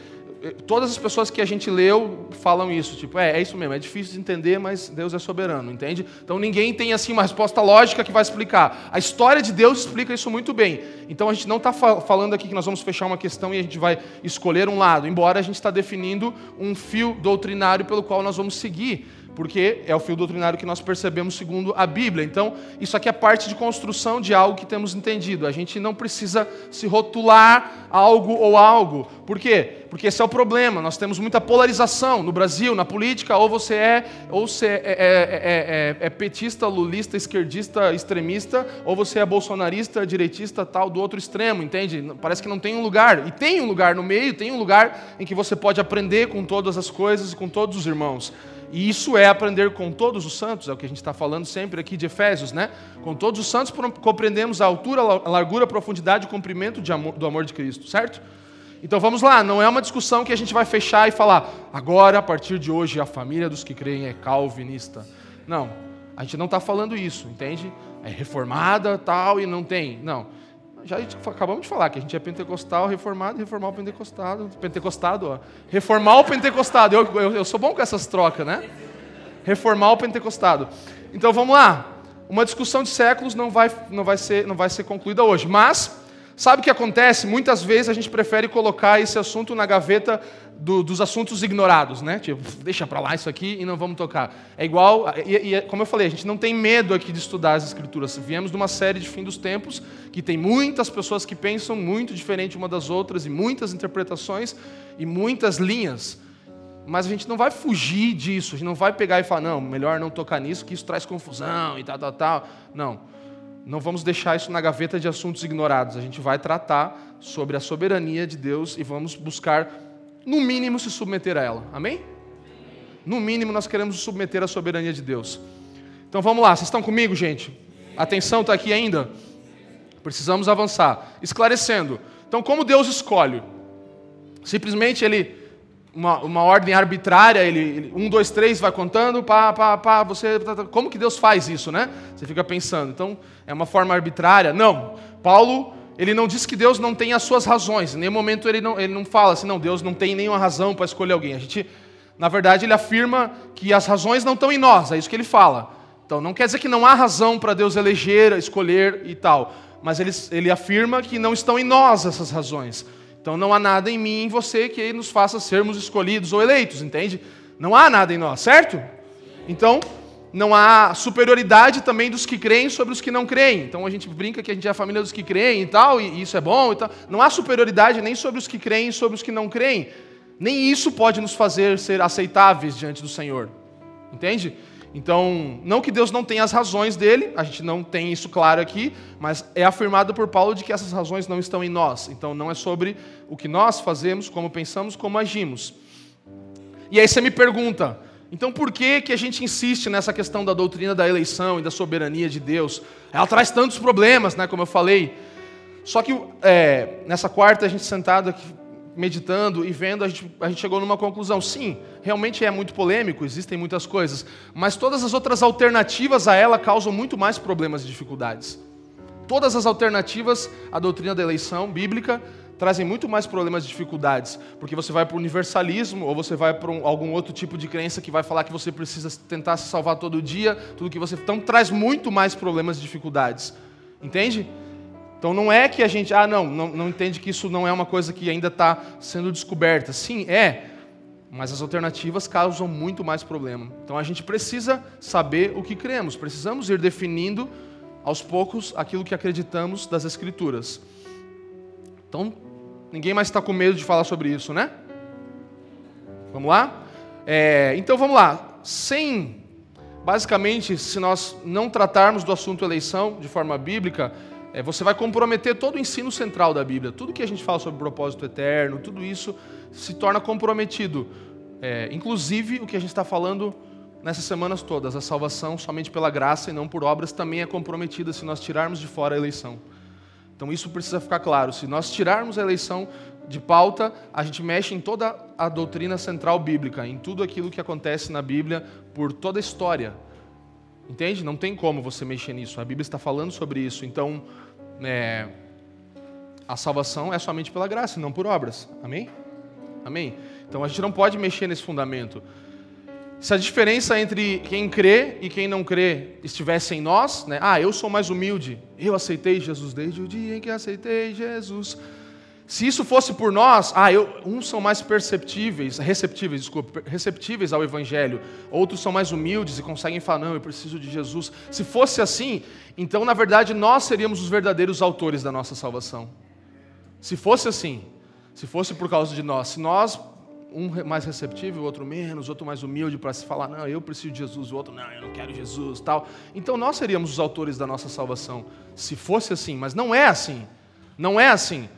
[SPEAKER 2] todas as pessoas que a gente leu falam isso, tipo, é, é isso mesmo, é difícil de entender, mas Deus é soberano, entende? Então ninguém tem assim uma resposta lógica que vai explicar. A história de Deus explica isso muito bem. Então a gente não está falando aqui que nós vamos fechar uma questão e a gente vai escolher um lado, embora a gente está definindo um fio doutrinário pelo qual nós vamos seguir porque é o fio doutrinário que nós percebemos segundo a Bíblia. Então, isso aqui é parte de construção de algo que temos entendido. A gente não precisa se rotular algo ou algo. Por quê? Porque esse é o problema. Nós temos muita polarização no Brasil, na política. Ou você é, ou você é, é, é, é petista, lulista, esquerdista, extremista, ou você é bolsonarista, direitista, tal, do outro extremo, entende? Parece que não tem um lugar. E tem um lugar no meio, tem um lugar em que você pode aprender com todas as coisas e com todos os irmãos. E isso é aprender com todos os santos, é o que a gente está falando sempre aqui de Efésios, né? Com todos os santos compreendemos a altura, a largura, a profundidade e o comprimento amor, do amor de Cristo, certo? Então vamos lá, não é uma discussão que a gente vai fechar e falar, agora, a partir de hoje, a família dos que creem é calvinista. Não, a gente não está falando isso, entende? É reformada, tal, e não tem. Não já acabamos de falar que a gente é pentecostal, reformado, reformar o pentecostado, pentecostado, ó. Reformar o pentecostado. Eu, eu, eu sou bom com essas trocas, né? Reformar o pentecostado. Então vamos lá. Uma discussão de séculos não vai, não vai, ser, não vai ser concluída hoje. Mas, sabe o que acontece? Muitas vezes a gente prefere colocar esse assunto na gaveta do, dos assuntos ignorados, né? Tipo, deixa para lá isso aqui e não vamos tocar. É igual, e, e, como eu falei, a gente não tem medo aqui de estudar as escrituras. Viemos de uma série de fim dos tempos que tem muitas pessoas que pensam muito diferente uma das outras e muitas interpretações e muitas linhas. Mas a gente não vai fugir disso, a gente não vai pegar e falar, não, melhor não tocar nisso, que isso traz confusão e tal, tal, tal. Não. Não vamos deixar isso na gaveta de assuntos ignorados. A gente vai tratar sobre a soberania de Deus e vamos buscar no mínimo, se submeter a ela. Amém? No mínimo, nós queremos submeter à soberania de Deus. Então vamos lá, vocês estão comigo, gente? Atenção, está aqui ainda? Precisamos avançar. Esclarecendo. Então, como Deus escolhe? Simplesmente ele, uma, uma ordem arbitrária, ele, ele, um, dois, três, vai contando, pá, pá, pá, você. Tá, tá, como que Deus faz isso, né? Você fica pensando. Então, é uma forma arbitrária? Não. Paulo ele não diz que Deus não tem as suas razões. Em nenhum momento ele não, ele não fala assim, não, Deus não tem nenhuma razão para escolher alguém. A gente, na verdade, ele afirma que as razões não estão em nós, é isso que ele fala. Então, não quer dizer que não há razão para Deus eleger, escolher e tal. Mas ele, ele afirma que não estão em nós essas razões. Então, não há nada em mim e em você que nos faça sermos escolhidos ou eleitos, entende? Não há nada em nós, certo? Então, não há superioridade também dos que creem sobre os que não creem. Então a gente brinca que a gente é a família dos que creem e tal, e isso é bom e tal. Não há superioridade nem sobre os que creem sobre os que não creem. Nem isso pode nos fazer ser aceitáveis diante do Senhor. Entende? Então, não que Deus não tenha as razões dele, a gente não tem isso claro aqui, mas é afirmado por Paulo de que essas razões não estão em nós. Então, não é sobre o que nós fazemos, como pensamos, como agimos. E aí você me pergunta, então, por que, que a gente insiste nessa questão da doutrina da eleição e da soberania de Deus? Ela traz tantos problemas, né, como eu falei. Só que é, nessa quarta, a gente sentado aqui, meditando e vendo, a gente, a gente chegou numa conclusão. Sim, realmente é muito polêmico, existem muitas coisas, mas todas as outras alternativas a ela causam muito mais problemas e dificuldades. Todas as alternativas à doutrina da eleição bíblica trazem muito mais problemas e dificuldades, porque você vai para o universalismo ou você vai para um, algum outro tipo de crença que vai falar que você precisa tentar se salvar todo dia, tudo que você então traz muito mais problemas e dificuldades, entende? Então não é que a gente ah não, não, não entende que isso não é uma coisa que ainda está sendo descoberta, sim é, mas as alternativas causam muito mais problema. Então a gente precisa saber o que cremos, precisamos ir definindo aos poucos aquilo que acreditamos das Escrituras. Então, Ninguém mais está com medo de falar sobre isso, né? Vamos lá? É, então vamos lá. Sem, basicamente, se nós não tratarmos do assunto eleição de forma bíblica, é, você vai comprometer todo o ensino central da Bíblia. Tudo que a gente fala sobre propósito eterno, tudo isso se torna comprometido. É, inclusive o que a gente está falando nessas semanas todas, a salvação somente pela graça e não por obras também é comprometida se nós tirarmos de fora a eleição. Então isso precisa ficar claro. Se nós tirarmos a eleição de pauta, a gente mexe em toda a doutrina central bíblica, em tudo aquilo que acontece na Bíblia por toda a história. Entende? Não tem como você mexer nisso. A Bíblia está falando sobre isso. Então, é, a salvação é somente pela graça, não por obras. Amém? Amém? Então a gente não pode mexer nesse fundamento. Se a diferença entre quem crê e quem não crê estivesse em nós, né? Ah, eu sou mais humilde. Eu aceitei Jesus desde o dia em que aceitei Jesus. Se isso fosse por nós, ah, eu, uns são mais perceptíveis, receptíveis, desculpa, receptíveis ao Evangelho, outros são mais humildes e conseguem falar, não, eu preciso de Jesus. Se fosse assim, então, na verdade, nós seríamos os verdadeiros autores da nossa salvação. Se fosse assim, se fosse por causa de nós, se nós, um mais receptível, o outro menos, outro mais humilde para se falar, não, eu preciso de Jesus, o outro, não, eu não quero Jesus, tal. Então, nós seríamos os autores da nossa salvação, se fosse assim, mas não é assim. Não é assim.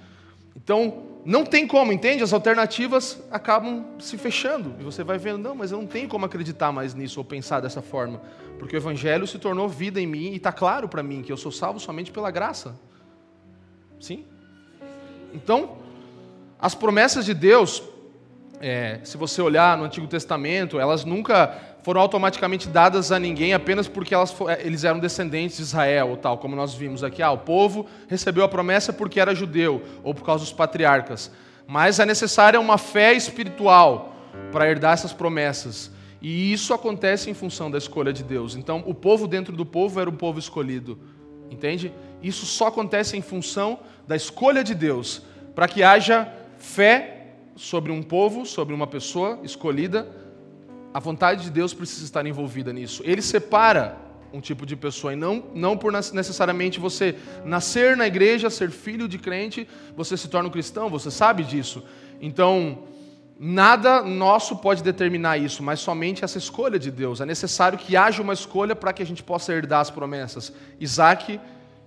[SPEAKER 2] Então, não tem como, entende? As alternativas acabam se fechando. E você vai vendo, não, mas eu não tenho como acreditar mais nisso ou pensar dessa forma. Porque o Evangelho se tornou vida em mim e está claro para mim que eu sou salvo somente pela graça. Sim? Então, as promessas de Deus, é, se você olhar no Antigo Testamento, elas nunca foram automaticamente dadas a ninguém apenas porque elas, é, eles eram descendentes de Israel ou tal, como nós vimos aqui. Ah, o povo recebeu a promessa porque era judeu ou por causa dos patriarcas. Mas é necessária uma fé espiritual para herdar essas promessas. E isso acontece em função da escolha de Deus. Então, o povo dentro do povo era um povo escolhido. Entende? Isso só acontece em função da escolha de Deus, para que haja fé sobre um povo, sobre uma pessoa escolhida a vontade de Deus precisa estar envolvida nisso. Ele separa um tipo de pessoa e não, não por necessariamente você nascer na igreja, ser filho de crente, você se torna um cristão, você sabe disso. Então, nada nosso pode determinar isso, mas somente essa escolha de Deus. É necessário que haja uma escolha para que a gente possa herdar as promessas. Isaac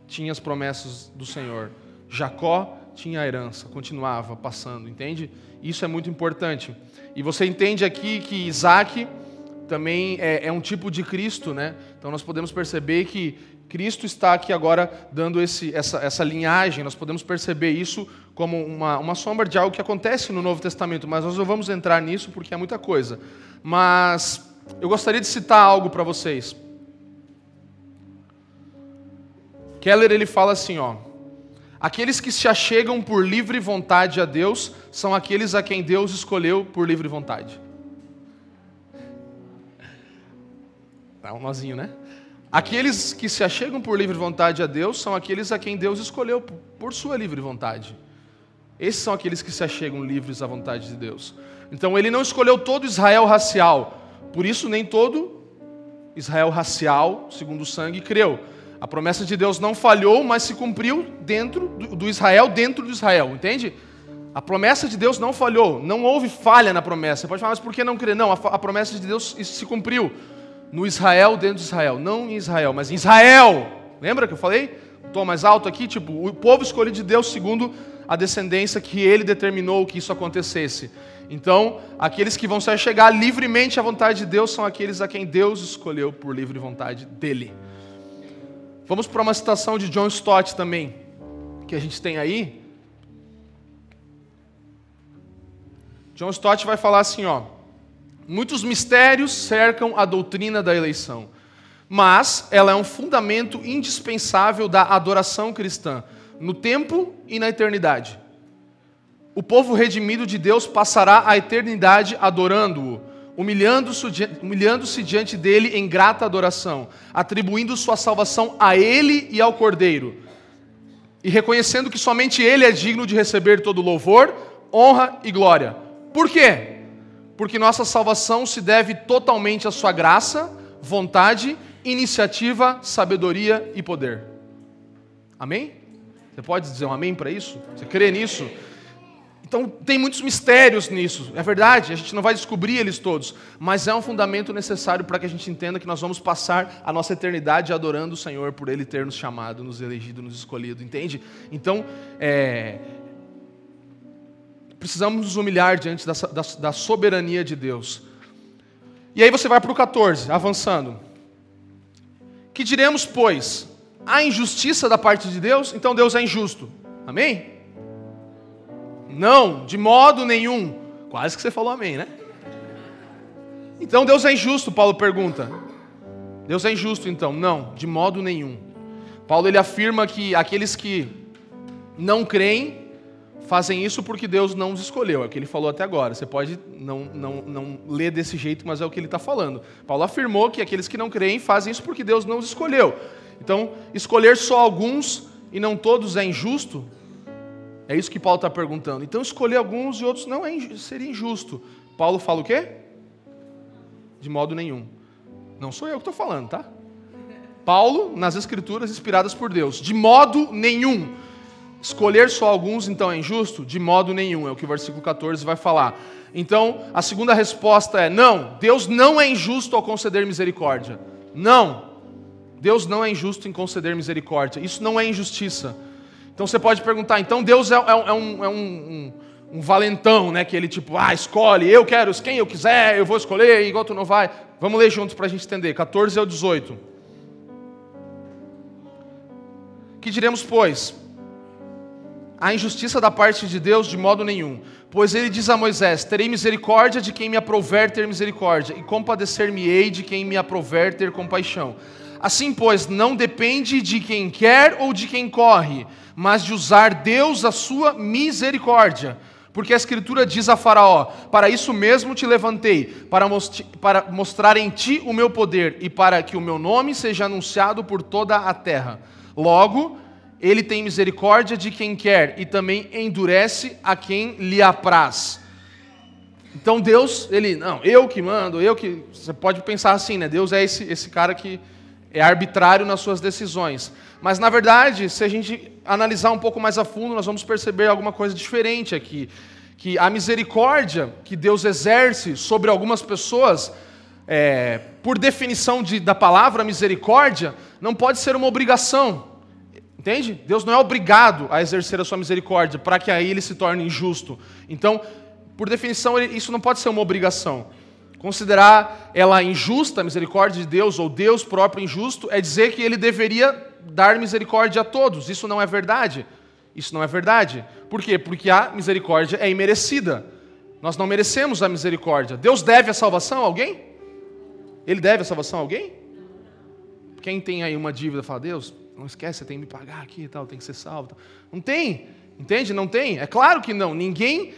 [SPEAKER 2] tinha as promessas do Senhor. Jacó tinha a herança, continuava passando, entende? Isso é muito importante. E você entende aqui que Isaac também é, é, um tipo de Cristo, né? Então nós podemos perceber que Cristo está aqui agora dando esse, essa, essa linhagem, nós podemos perceber isso como uma, uma sombra de algo que acontece no Novo Testamento, mas nós não vamos entrar nisso porque é muita coisa. Mas eu gostaria de citar algo para vocês. Keller ele fala assim, ó. Aqueles que se achegam por livre vontade a Deus são aqueles a quem Deus escolheu por livre vontade. Tá um nozinho, né? Aqueles que se achegam por livre vontade a Deus são aqueles a quem Deus escolheu por sua livre vontade. Esses são aqueles que se achegam livres à vontade de Deus. Então ele não escolheu todo Israel racial, por isso nem todo Israel racial, segundo o sangue, creu. A promessa de Deus não falhou, mas se cumpriu dentro do, Israel, dentro do Israel, entende? A promessa de Deus não falhou, não houve falha na promessa. Você pode falar, mas por que não crer? Não, a, a promessa de Deus se cumpriu no Israel, dentro de Israel. Não em Israel, mas em Israel. Lembra que eu falei? Tom mais alto aqui, tipo, o povo escolhido de Deus segundo a descendência que ele determinou que isso acontecesse. Então, aqueles que vão se chegar livremente à vontade de Deus são aqueles a quem Deus escolheu por livre vontade dele. Vamos para uma citação de John Stott também, que a gente tem aí. John Stott vai falar assim, ó: Muitos mistérios cercam a doutrina da eleição, mas ela é um fundamento indispensável da adoração cristã, no tempo e na eternidade. O povo redimido de Deus passará a eternidade adorando-o humilhando-se humilhando diante dele em grata adoração, atribuindo sua salvação a ele e ao Cordeiro, e reconhecendo que somente ele é digno de receber todo louvor, honra e glória. Por quê? Porque nossa salvação se deve totalmente à sua graça, vontade, iniciativa, sabedoria e poder. Amém? Você pode dizer um amém para isso? Você crê nisso? Então, tem muitos mistérios nisso, é verdade, a gente não vai descobrir eles todos, mas é um fundamento necessário para que a gente entenda que nós vamos passar a nossa eternidade adorando o Senhor por Ele ter nos chamado, nos elegido, nos escolhido, entende? Então, é... precisamos nos humilhar diante da, da, da soberania de Deus. E aí você vai para o 14, avançando. Que diremos, pois? A injustiça da parte de Deus? Então Deus é injusto. Amém? Não, de modo nenhum. Quase que você falou amém, né? Então Deus é injusto, Paulo pergunta. Deus é injusto então? Não, de modo nenhum. Paulo ele afirma que aqueles que não creem fazem isso porque Deus não os escolheu. É o que ele falou até agora. Você pode não, não, não ler desse jeito, mas é o que ele está falando. Paulo afirmou que aqueles que não creem fazem isso porque Deus não os escolheu. Então, escolher só alguns e não todos é injusto? É isso que Paulo está perguntando. Então, escolher alguns e outros não é, seria injusto. Paulo fala o quê? De modo nenhum. Não sou eu que estou falando, tá? Paulo, nas Escrituras inspiradas por Deus. De modo nenhum. Escolher só alguns, então, é injusto? De modo nenhum, é o que o versículo 14 vai falar. Então, a segunda resposta é: não, Deus não é injusto ao conceder misericórdia. Não. Deus não é injusto em conceder misericórdia. Isso não é injustiça. Então você pode perguntar, então Deus é, é, é, um, é um, um, um, valentão, né? Que ele tipo, ah, escolhe, eu quero quem eu quiser, eu vou escolher, igual tu não vai. Vamos ler juntos para a gente entender. 14 ao 18. Que diremos, pois? A injustiça da parte de Deus de modo nenhum. Pois ele diz a Moisés: Terei misericórdia de quem me aprover ter misericórdia, e compadecer-me-ei de quem me aprover ter compaixão. Assim, pois, não depende de quem quer ou de quem corre, mas de usar Deus a sua misericórdia. Porque a Escritura diz a Faraó: Para isso mesmo te levantei, para, most para mostrar em ti o meu poder e para que o meu nome seja anunciado por toda a terra. Logo, ele tem misericórdia de quem quer e também endurece a quem lhe apraz. Então Deus, ele, não, eu que mando, eu que. Você pode pensar assim, né? Deus é esse, esse cara que é arbitrário nas suas decisões. Mas, na verdade, se a gente analisar um pouco mais a fundo, nós vamos perceber alguma coisa diferente aqui. Que a misericórdia que Deus exerce sobre algumas pessoas, é, por definição de, da palavra misericórdia, não pode ser uma obrigação. Entende? Deus não é obrigado a exercer a sua misericórdia para que aí ele se torne injusto. Então, por definição, isso não pode ser uma obrigação. Considerar ela injusta, a misericórdia de Deus, ou Deus próprio injusto, é dizer que ele deveria dar misericórdia a todos. Isso não é verdade. Isso não é verdade. Por quê? Porque a misericórdia é imerecida. Nós não merecemos a misericórdia. Deus deve a salvação a alguém? Ele deve a salvação a alguém? Quem tem aí uma dívida fala, Deus, não esquece, você tem que me pagar aqui e tal, tem que ser salvo. Não tem, entende? Não tem. É claro que não. Ninguém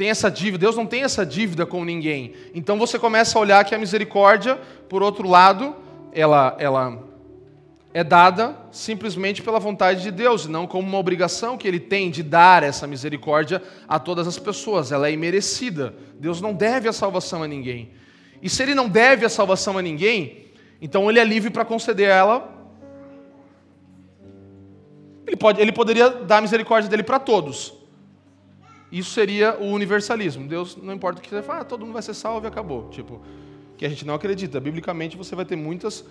[SPEAKER 2] tem essa dívida, Deus não tem essa dívida com ninguém. Então você começa a olhar que a misericórdia, por outro lado, ela, ela é dada simplesmente pela vontade de Deus, não como uma obrigação que ele tem de dar essa misericórdia a todas as pessoas. Ela é imerecida. Deus não deve a salvação a ninguém. E se ele não deve a salvação a ninguém, então ele é livre para conceder ela. Ele, pode, ele poderia dar a misericórdia dele para todos. Isso seria o universalismo. Deus, não importa o que você fala, ah, todo mundo vai ser salvo e acabou. Tipo, que a gente não acredita. Biblicamente você vai ter muitas,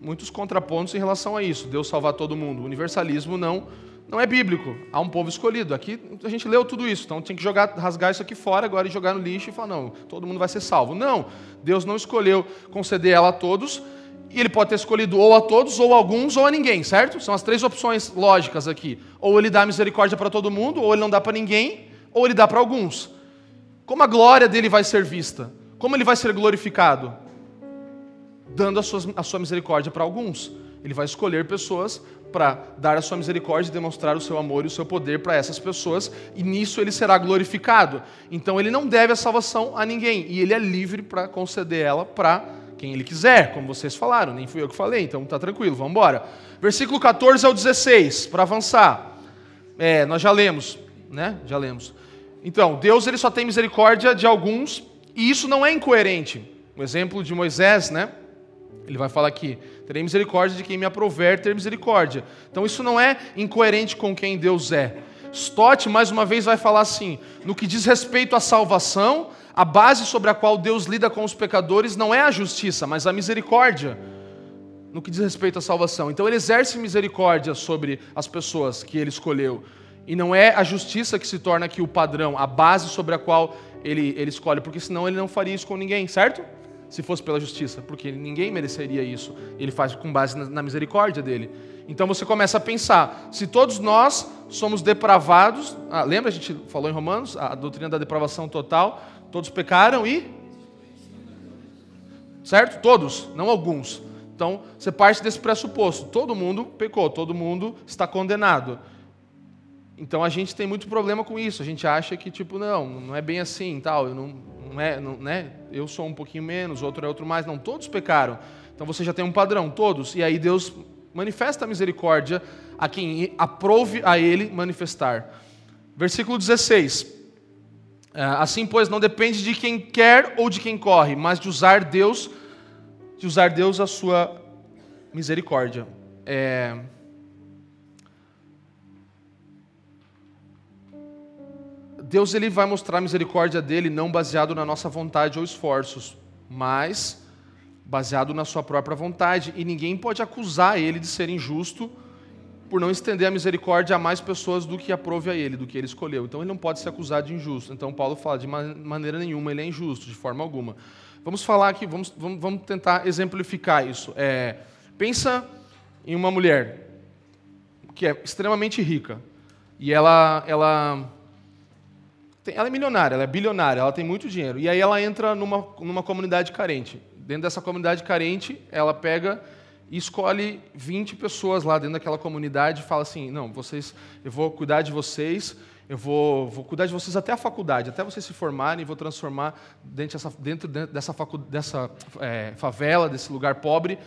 [SPEAKER 2] muitos contrapontos em relação a isso. Deus salvar todo mundo. O universalismo não, não é bíblico. Há um povo escolhido. Aqui a gente leu tudo isso. Então tem que jogar, rasgar isso aqui fora agora e jogar no lixo e falar, não, todo mundo vai ser salvo. Não. Deus não escolheu conceder ela a todos. E ele pode ter escolhido ou a todos, ou a alguns, ou a ninguém, certo? São as três opções lógicas aqui. Ou ele dá misericórdia para todo mundo, ou ele não dá para ninguém, ou ele dá para alguns. Como a glória dele vai ser vista? Como ele vai ser glorificado? Dando a sua, a sua misericórdia para alguns. Ele vai escolher pessoas para dar a sua misericórdia e demonstrar o seu amor e o seu poder para essas pessoas, e nisso ele será glorificado. Então ele não deve a salvação a ninguém, e ele é livre para conceder ela para quem ele quiser, como vocês falaram, nem fui eu que falei, então tá tranquilo, vamos embora. Versículo 14 ao 16, para avançar. É, nós já lemos, né? Já lemos. Então, Deus ele só tem misericórdia de alguns, e isso não é incoerente. O exemplo de Moisés, né? Ele vai falar aqui: terei misericórdia de quem me aprover ter misericórdia. Então, isso não é incoerente com quem Deus é. Stott, mais uma vez, vai falar assim: no que diz respeito à salvação, a base sobre a qual Deus lida com os pecadores não é a justiça, mas a misericórdia. No que diz respeito à salvação. Então, ele exerce misericórdia sobre as pessoas que ele escolheu. E não é a justiça que se torna aqui o padrão, a base sobre a qual ele, ele escolhe, porque senão ele não faria isso com ninguém, certo? Se fosse pela justiça, porque ninguém mereceria isso. Ele faz com base na, na misericórdia dele. Então você começa a pensar: se todos nós somos depravados, ah, lembra a gente falou em Romanos, a doutrina da depravação total, todos pecaram e. Certo? Todos, não alguns. Então você parte desse pressuposto: todo mundo pecou, todo mundo está condenado. Então a gente tem muito problema com isso. A gente acha que tipo não, não é bem assim, tal. Eu não, não é, não, né? Eu sou um pouquinho menos, outro é outro mais. Não, todos pecaram. Então você já tem um padrão, todos. E aí Deus manifesta a misericórdia a quem aprove a Ele manifestar. Versículo 16. É, assim, pois, não depende de quem quer ou de quem corre, mas de usar Deus, de usar Deus a sua misericórdia. É... Deus ele vai mostrar a misericórdia dele não baseado na nossa vontade ou esforços, mas baseado na sua própria vontade. E ninguém pode acusar ele de ser injusto por não estender a misericórdia a mais pessoas do que aprove a ele, do que ele escolheu. Então ele não pode ser acusado de injusto. Então Paulo fala de maneira nenhuma ele é injusto, de forma alguma. Vamos falar aqui, vamos, vamos, vamos tentar exemplificar isso. É, pensa em uma mulher que é extremamente rica e ela, ela ela é milionária, ela é bilionária, ela tem muito dinheiro. E aí ela entra numa, numa comunidade carente. Dentro dessa comunidade carente, ela pega e escolhe 20 pessoas lá dentro daquela comunidade e fala assim: não, vocês, eu vou cuidar de vocês, eu vou, vou cuidar de vocês até a faculdade, até vocês se formarem, vou transformar dentro dessa, dentro dessa, facu, dessa é, favela, desse lugar pobre,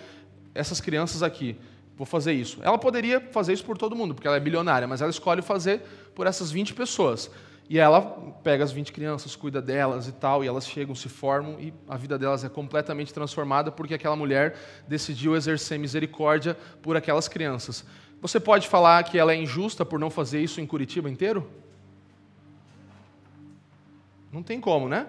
[SPEAKER 2] essas crianças aqui. Vou fazer isso. Ela poderia fazer isso por todo mundo, porque ela é bilionária, mas ela escolhe fazer por essas 20 pessoas. E ela pega as 20 crianças, cuida delas e tal, e elas chegam, se formam e a vida delas é completamente transformada porque aquela mulher decidiu exercer misericórdia por aquelas crianças. Você pode falar que ela é injusta por não fazer isso em Curitiba inteiro? Não tem como, né?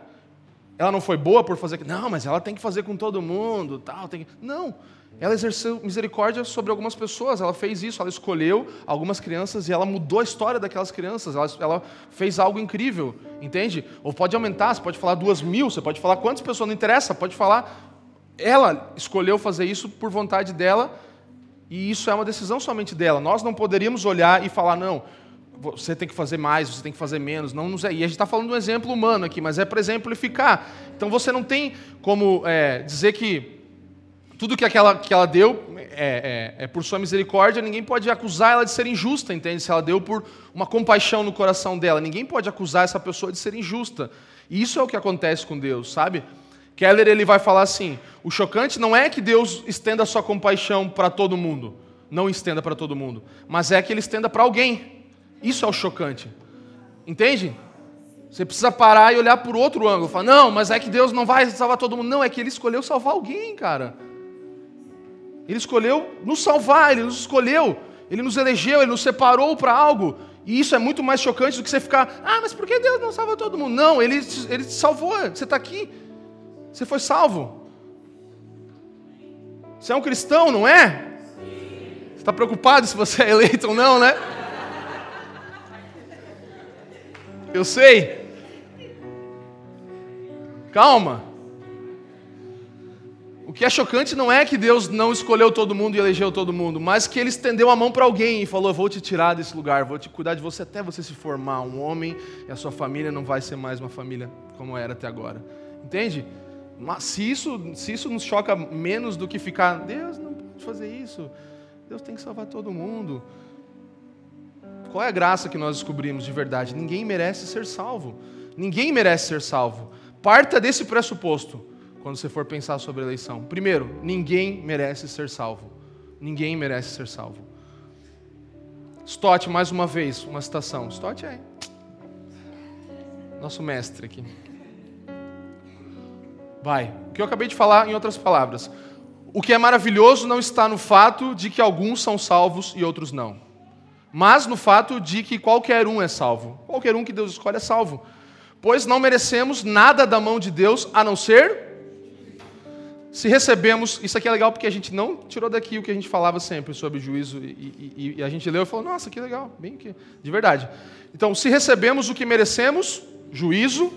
[SPEAKER 2] Ela não foi boa por fazer. Não, mas ela tem que fazer com todo mundo, tal. Tem... Não. Ela exerceu misericórdia sobre algumas pessoas, ela fez isso, ela escolheu algumas crianças e ela mudou a história daquelas crianças, ela, ela, fez algo incrível, entende? Ou pode aumentar, você pode falar duas mil, você pode falar quantas pessoas, não interessa, pode falar. Ela escolheu fazer isso por vontade dela e isso é uma decisão somente dela. Nós não poderíamos olhar e falar, não, você tem que fazer mais, você tem que fazer menos. Não nos é. E a gente está falando de um exemplo humano aqui, mas é para exemplificar. Então você não tem como é, dizer que tudo que, aquela, que ela deu é, é, é, por sua misericórdia, ninguém pode acusar ela de ser injusta, entende? Se ela deu por uma compaixão no coração dela, ninguém pode acusar essa pessoa de ser injusta. E isso é o que acontece com Deus, sabe? Keller ele vai falar assim: o chocante não é que Deus estenda sua compaixão para todo mundo, não estenda para todo mundo, mas é que ele estenda para alguém. Isso é o chocante, entende? Você precisa parar e olhar por outro ângulo. Falar, não, mas é que Deus não vai salvar todo mundo. Não, é que Ele escolheu salvar alguém, cara. Ele escolheu nos salvar, Ele nos escolheu, Ele nos elegeu, Ele nos separou para algo. E isso é muito mais chocante do que você ficar, ah, mas por que Deus não salva todo mundo? Não, Ele, ele te salvou, você está aqui, você foi salvo. Você é um cristão, não é? Você está preocupado se você é eleito ou não, né? Eu sei. Calma. O que é chocante não é que Deus não escolheu todo mundo e elegeu todo mundo, mas que Ele estendeu a mão para alguém e falou: Vou te tirar desse lugar, vou te cuidar de você até você se formar um homem e a sua família não vai ser mais uma família como era até agora. Entende? Mas se isso, se isso nos choca menos do que ficar, Deus não pode fazer isso, Deus tem que salvar todo mundo. Qual é a graça que nós descobrimos de verdade? Ninguém merece ser salvo. Ninguém merece ser salvo. Parta desse pressuposto quando você for pensar sobre eleição. Primeiro, ninguém merece ser salvo. Ninguém merece ser salvo. Stott, mais uma vez, uma citação. Stott é nosso mestre aqui. Vai. O que eu acabei de falar, em outras palavras. O que é maravilhoso não está no fato de que alguns são salvos e outros não, mas no fato de que qualquer um é salvo. Qualquer um que Deus escolhe é salvo. Pois não merecemos nada da mão de Deus a não ser se recebemos, isso aqui é legal porque a gente não tirou daqui o que a gente falava sempre sobre juízo e, e, e a gente leu e falou, nossa, que legal, bem que, de verdade. Então, se recebemos o que merecemos, juízo,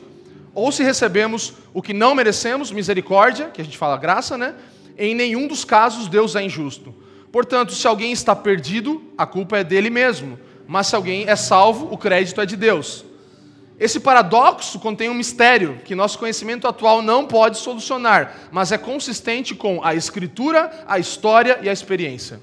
[SPEAKER 2] ou se recebemos o que não merecemos, misericórdia, que a gente fala graça, né? Em nenhum dos casos Deus é injusto. Portanto, se alguém está perdido, a culpa é dele mesmo. Mas se alguém é salvo, o crédito é de Deus. Esse paradoxo contém um mistério que nosso conhecimento atual não pode solucionar, mas é consistente com a escritura, a história e a experiência.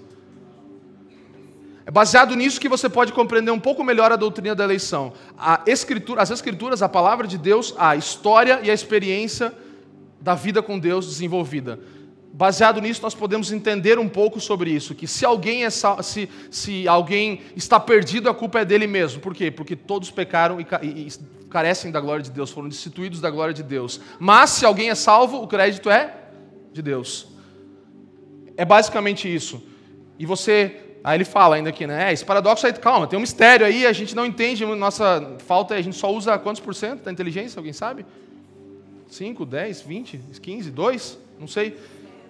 [SPEAKER 2] É baseado nisso que você pode compreender um pouco melhor a doutrina da eleição. A escritura, as escrituras, a palavra de Deus, a história e a experiência da vida com Deus desenvolvida. Baseado nisso, nós podemos entender um pouco sobre isso, que se alguém, é, se, se alguém está perdido, a culpa é dele mesmo. Por quê? Porque todos pecaram e, e, e carecem da glória de Deus, foram destituídos da glória de Deus. Mas se alguém é salvo, o crédito é de Deus. É basicamente isso. E você Aí ele fala ainda aqui, né? É, esse paradoxo aí, calma, tem um mistério aí, a gente não entende, nossa falta é, a gente só usa quantos por cento da inteligência, alguém sabe? 5, 10, 20, 15, 2? Não sei.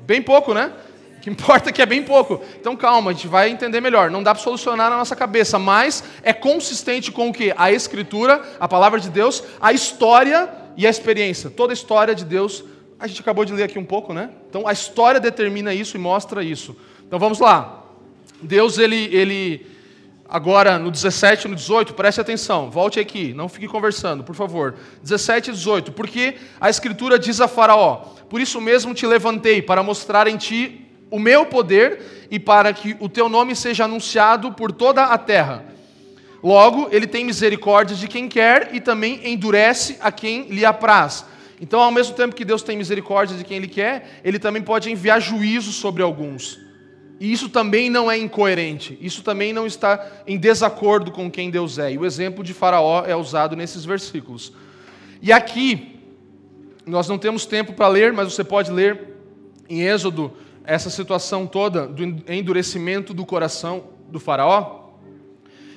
[SPEAKER 2] Bem pouco, né? O que importa é que é bem pouco. Então calma, a gente vai entender melhor. Não dá para solucionar na nossa cabeça, mas é consistente com o que? A Escritura, a palavra de Deus, a história e a experiência. Toda a história de Deus, a gente acabou de ler aqui um pouco, né? Então a história determina isso e mostra isso. Então vamos lá. Deus, ele, ele agora no 17 e no 18, preste atenção, volte aqui, não fique conversando, por favor. 17 e 18, porque a Escritura diz a Faraó: Por isso mesmo te levantei, para mostrar em ti o meu poder e para que o teu nome seja anunciado por toda a terra. Logo, ele tem misericórdia de quem quer e também endurece a quem lhe apraz. Então, ao mesmo tempo que Deus tem misericórdia de quem ele quer, ele também pode enviar juízo sobre alguns. E isso também não é incoerente, isso também não está em desacordo com quem Deus é. E o exemplo de Faraó é usado nesses versículos. E aqui, nós não temos tempo para ler, mas você pode ler em Êxodo essa situação toda do endurecimento do coração do Faraó.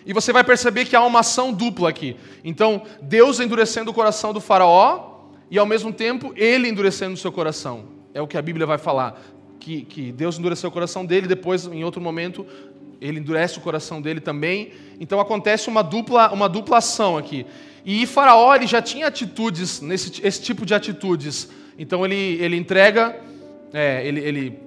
[SPEAKER 2] E você vai perceber que há uma ação dupla aqui. Então, Deus endurecendo o coração do Faraó e, ao mesmo tempo, ele endurecendo o seu coração. É o que a Bíblia vai falar que, que Deus endureceu o coração dele, depois, em outro momento, ele endurece o coração dele também. Então acontece uma dupla, uma dupla ação aqui. E Faraó ele já tinha atitudes, nesse, esse tipo de atitudes. Então ele, ele entrega, é, ele, ele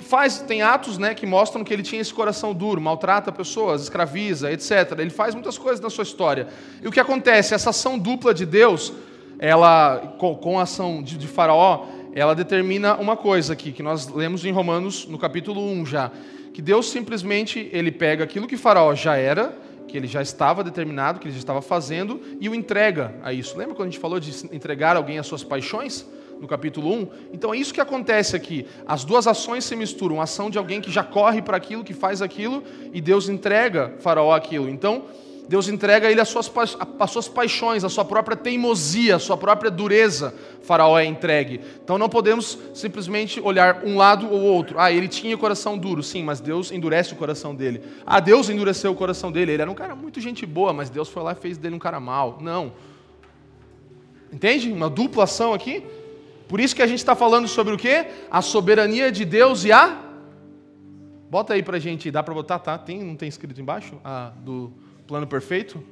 [SPEAKER 2] faz, tem atos né, que mostram que ele tinha esse coração duro, maltrata pessoas, escraviza, etc. Ele faz muitas coisas na sua história. E o que acontece? Essa ação dupla de Deus, ela com, com a ação de, de Faraó, ela determina uma coisa aqui, que nós lemos em Romanos, no capítulo 1 já, que Deus simplesmente ele pega aquilo que Faraó já era, que ele já estava determinado, que ele já estava fazendo, e o entrega a isso. Lembra quando a gente falou de entregar alguém às suas paixões? No capítulo 1? Então é isso que acontece aqui. As duas ações se misturam. A ação de alguém que já corre para aquilo, que faz aquilo, e Deus entrega Faraó aquilo. Então, Deus entrega a ele as suas, as suas paixões, a sua própria teimosia, a sua própria dureza. Faraó é entregue. Então não podemos simplesmente olhar um lado ou outro. Ah, ele tinha coração duro, sim, mas Deus endurece o coração dele. Ah, Deus endureceu o coração dele. Ele era um cara muito gente boa, mas Deus foi lá e fez dele um cara mau. Não. Entende? Uma dupla ação aqui. Por isso que a gente está falando sobre o quê? A soberania de Deus e a. Bota aí pra gente, dá para botar, tá? Tem, não tem escrito embaixo? Ah, do Plano perfeito?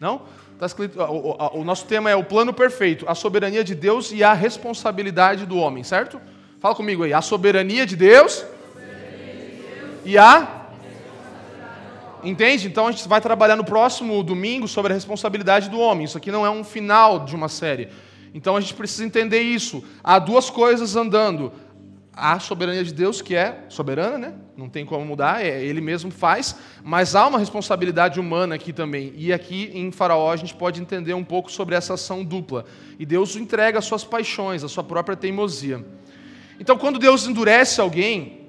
[SPEAKER 2] Não? Está escrito, o, o, o, nosso tema é o plano perfeito, a soberania de Deus e a responsabilidade do homem, certo? Fala comigo aí, a soberania de Deus, e a. Entende? Então a gente vai trabalhar no próximo domingo sobre a responsabilidade do homem. Isso aqui não é um final de uma série. Então a gente precisa entender isso. Há duas coisas andando: a soberania de Deus, que é soberana, né? não tem como mudar, é, ele mesmo faz, mas há uma responsabilidade humana aqui também. E aqui em Faraó a gente pode entender um pouco sobre essa ação dupla. E Deus entrega as suas paixões, a sua própria teimosia. Então, quando Deus endurece alguém,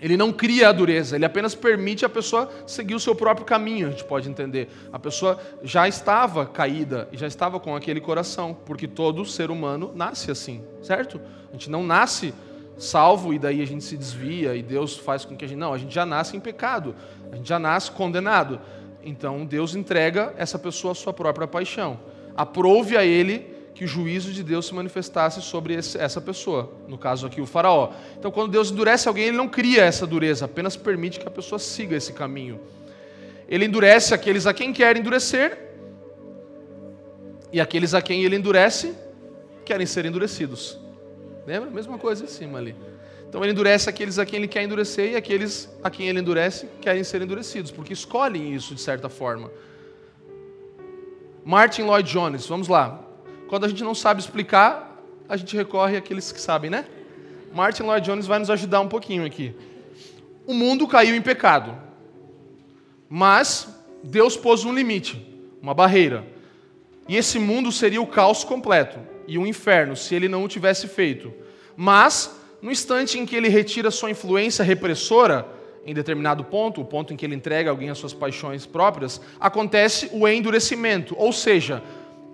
[SPEAKER 2] ele não cria a dureza, ele apenas permite a pessoa seguir o seu próprio caminho, a gente pode entender. A pessoa já estava caída e já estava com aquele coração, porque todo ser humano nasce assim, certo? A gente não nasce salvo e daí a gente se desvia e Deus faz com que a gente. Não, a gente já nasce em pecado, a gente já nasce condenado. Então Deus entrega essa pessoa a sua própria paixão. Aprove a ele que o juízo de Deus se manifestasse sobre essa pessoa, no caso aqui o Faraó. Então, quando Deus endurece alguém, ele não cria essa dureza, apenas permite que a pessoa siga esse caminho. Ele endurece aqueles a quem quer endurecer, e aqueles a quem ele endurece querem ser endurecidos. Lembra? Mesma coisa em cima ali. Então ele endurece aqueles a quem ele quer endurecer e aqueles a quem ele endurece querem ser endurecidos, porque escolhem isso de certa forma. Martin Lloyd Jones, vamos lá. Quando a gente não sabe explicar, a gente recorre àqueles que sabem, né? Martin Lloyd Jones vai nos ajudar um pouquinho aqui. O mundo caiu em pecado. Mas Deus pôs um limite, uma barreira. E esse mundo seria o caos completo e um inferno se ele não o tivesse feito. Mas, no instante em que ele retira sua influência repressora, em determinado ponto, o ponto em que ele entrega alguém às suas paixões próprias, acontece o endurecimento. Ou seja,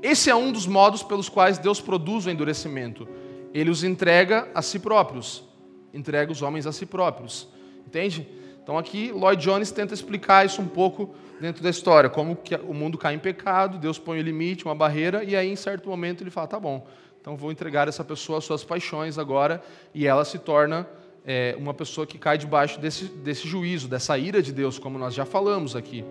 [SPEAKER 2] esse é um dos modos pelos quais Deus produz o endurecimento. Ele os entrega a si próprios, entrega os homens a si próprios. Entende? Então aqui Lloyd Jones tenta explicar isso um pouco dentro da história, como que o mundo cai em pecado, Deus põe um limite, uma barreira, e aí em certo momento ele fala, tá bom, então vou entregar essa pessoa às suas paixões agora, e ela se torna é, uma pessoa que cai debaixo desse, desse juízo, dessa ira de Deus, como nós já falamos aqui.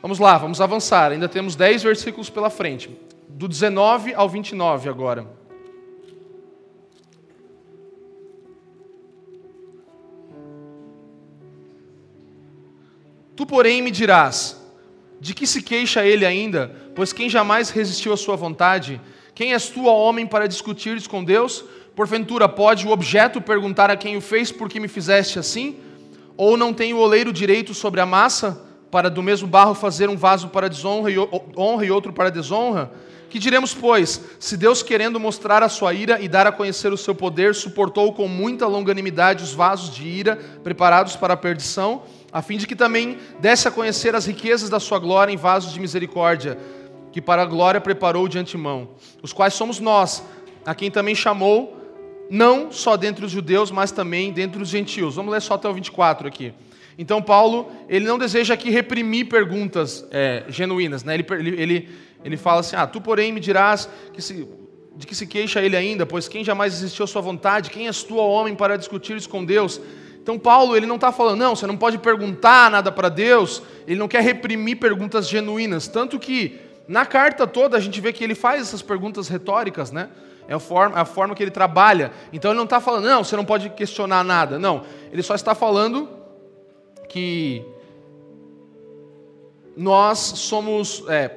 [SPEAKER 2] Vamos lá, vamos avançar. Ainda temos 10 versículos pela frente. Do 19 ao 29 agora. Tu, porém, me dirás: de que se queixa ele ainda? Pois quem jamais resistiu à sua vontade? Quem és tu, ó homem, para discutires com Deus? Porventura, pode o objeto perguntar a quem o fez por que me fizeste assim? Ou não tem o oleiro direito sobre a massa, para do mesmo barro fazer um vaso para desonra e honra e outro para desonra? Que diremos, pois, se Deus, querendo mostrar a sua ira e dar a conhecer o seu poder, suportou com muita longanimidade os vasos de ira preparados para a perdição, a fim de que também desse a conhecer as riquezas da sua glória em vasos de misericórdia, que para a glória preparou de antemão, os quais somos nós, a quem também chamou não só dentre os judeus, mas também dentre os gentios. Vamos ler só até o 24 aqui. Então, Paulo, ele não deseja aqui reprimir perguntas é, genuínas. Né? Ele, ele, ele fala assim, ah, tu porém me dirás que se, de que se queixa ele ainda, pois quem jamais existiu a sua vontade, quem és tu, homem, para discutir isso com Deus? Então, Paulo, ele não está falando, não, você não pode perguntar nada para Deus, ele não quer reprimir perguntas genuínas, tanto que na carta toda a gente vê que ele faz essas perguntas retóricas, né? É a forma, a forma que ele trabalha. Então ele não está falando, não, você não pode questionar nada. Não. Ele só está falando que nós somos. É,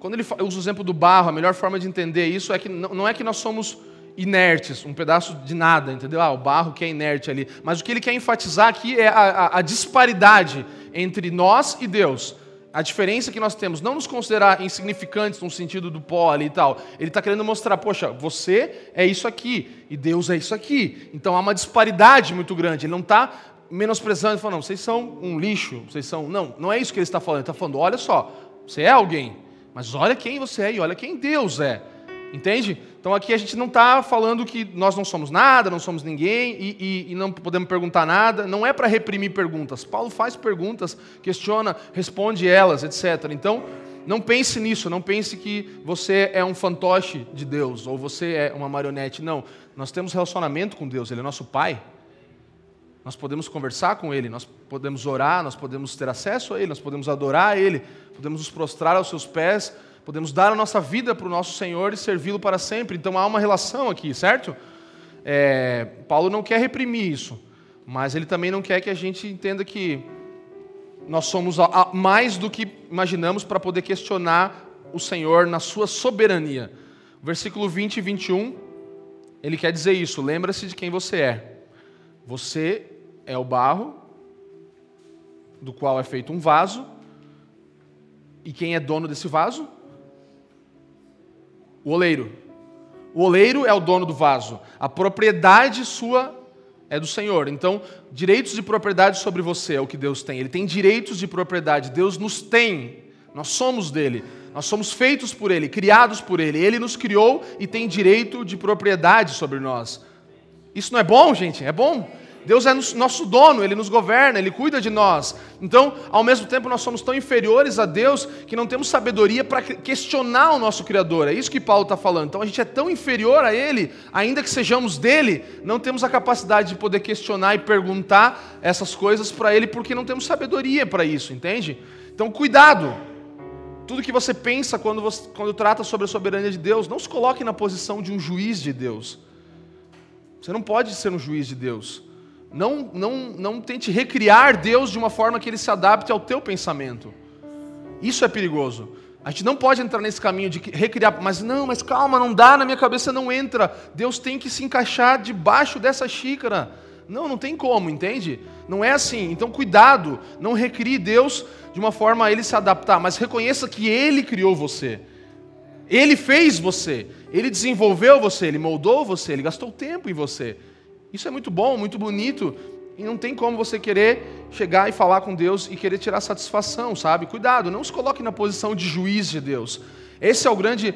[SPEAKER 2] quando ele usa o exemplo do barro, a melhor forma de entender isso é que não é que nós somos inertes, um pedaço de nada, entendeu? Ah, o barro que é inerte ali. Mas o que ele quer enfatizar aqui é a, a, a disparidade entre nós e Deus a diferença que nós temos, não nos considerar insignificantes no sentido do pó ali e tal. Ele está querendo mostrar, poxa, você é isso aqui e Deus é isso aqui. Então há uma disparidade muito grande. Ele não está menosprezando, falando, não, vocês são um lixo, vocês são. Não, não é isso que ele está falando. Ele está falando, olha só, você é alguém, mas olha quem você é e olha quem Deus é. Entende? Então aqui a gente não está falando que nós não somos nada, não somos ninguém e, e, e não podemos perguntar nada. Não é para reprimir perguntas. Paulo faz perguntas, questiona, responde elas, etc. Então não pense nisso, não pense que você é um fantoche de Deus ou você é uma marionete. Não, nós temos relacionamento com Deus, Ele é nosso Pai. Nós podemos conversar com Ele, nós podemos orar, nós podemos ter acesso a Ele, nós podemos adorar a Ele, podemos nos prostrar aos seus pés Podemos dar a nossa vida para o nosso Senhor e servi-lo para sempre. Então há uma relação aqui, certo? É, Paulo não quer reprimir isso, mas ele também não quer que a gente entenda que nós somos mais do que imaginamos para poder questionar o Senhor na sua soberania. Versículo 20 e 21, ele quer dizer isso: lembra-se de quem você é. Você é o barro, do qual é feito um vaso, e quem é dono desse vaso? O oleiro. O oleiro é o dono do vaso. A propriedade sua é do Senhor. Então, direitos de propriedade sobre você é o que Deus tem. Ele tem direitos de propriedade. Deus nos tem. Nós somos dele. Nós somos feitos por ele, criados por ele. Ele nos criou e tem direito de propriedade sobre nós. Isso não é bom, gente? É bom. Deus é nosso dono, Ele nos governa, Ele cuida de nós. Então, ao mesmo tempo, nós somos tão inferiores a Deus que não temos sabedoria para questionar o nosso Criador. É isso que Paulo está falando. Então, a gente é tão inferior a Ele, ainda que sejamos dele, não temos a capacidade de poder questionar e perguntar essas coisas para Ele, porque não temos sabedoria para isso, entende? Então, cuidado. Tudo que você pensa quando, você, quando trata sobre a soberania de Deus, não se coloque na posição de um juiz de Deus. Você não pode ser um juiz de Deus. Não, não, não tente recriar Deus de uma forma que ele se adapte ao teu pensamento. Isso é perigoso. A gente não pode entrar nesse caminho de recriar, mas não, mas calma, não dá, na minha cabeça não entra. Deus tem que se encaixar debaixo dessa xícara. Não, não tem como, entende? Não é assim. Então, cuidado, não recrie Deus de uma forma a ele se adaptar, mas reconheça que ele criou você. Ele fez você, ele desenvolveu você, ele moldou você, ele gastou tempo em você. Isso é muito bom, muito bonito, e não tem como você querer chegar e falar com Deus e querer tirar satisfação, sabe? Cuidado, não se coloque na posição de juiz de Deus. Esse é o grande.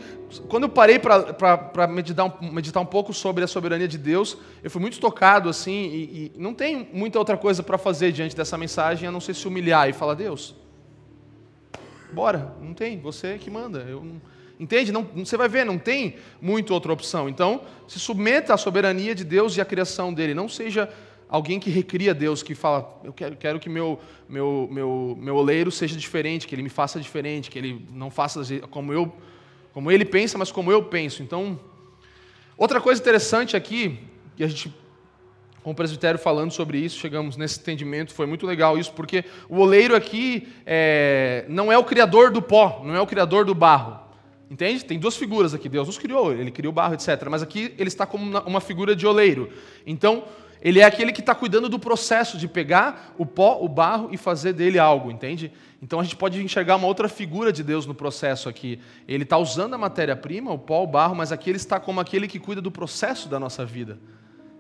[SPEAKER 2] Quando eu parei para meditar, um, meditar um pouco sobre a soberania de Deus, eu fui muito tocado assim, e, e não tem muita outra coisa para fazer diante dessa mensagem a não ser se humilhar e falar: Deus, bora, não tem, você que manda. Eu não... Entende? Não, você vai ver, não tem muito outra opção. Então, se submeta à soberania de Deus e à criação dele. Não seja alguém que recria Deus, que fala, eu quero, quero que meu, meu, meu, meu oleiro seja diferente, que ele me faça diferente, que ele não faça como eu, como ele pensa, mas como eu penso. Então, outra coisa interessante aqui, que a gente, com o presbitério falando sobre isso, chegamos nesse entendimento, foi muito legal isso, porque o oleiro aqui é, não é o criador do pó, não é o criador do barro. Entende? Tem duas figuras aqui. Deus nos criou, ele criou o barro, etc. Mas aqui ele está como uma figura de oleiro. Então, ele é aquele que está cuidando do processo de pegar o pó, o barro e fazer dele algo, entende? Então a gente pode enxergar uma outra figura de Deus no processo aqui. Ele está usando a matéria-prima, o pó, o barro, mas aqui ele está como aquele que cuida do processo da nossa vida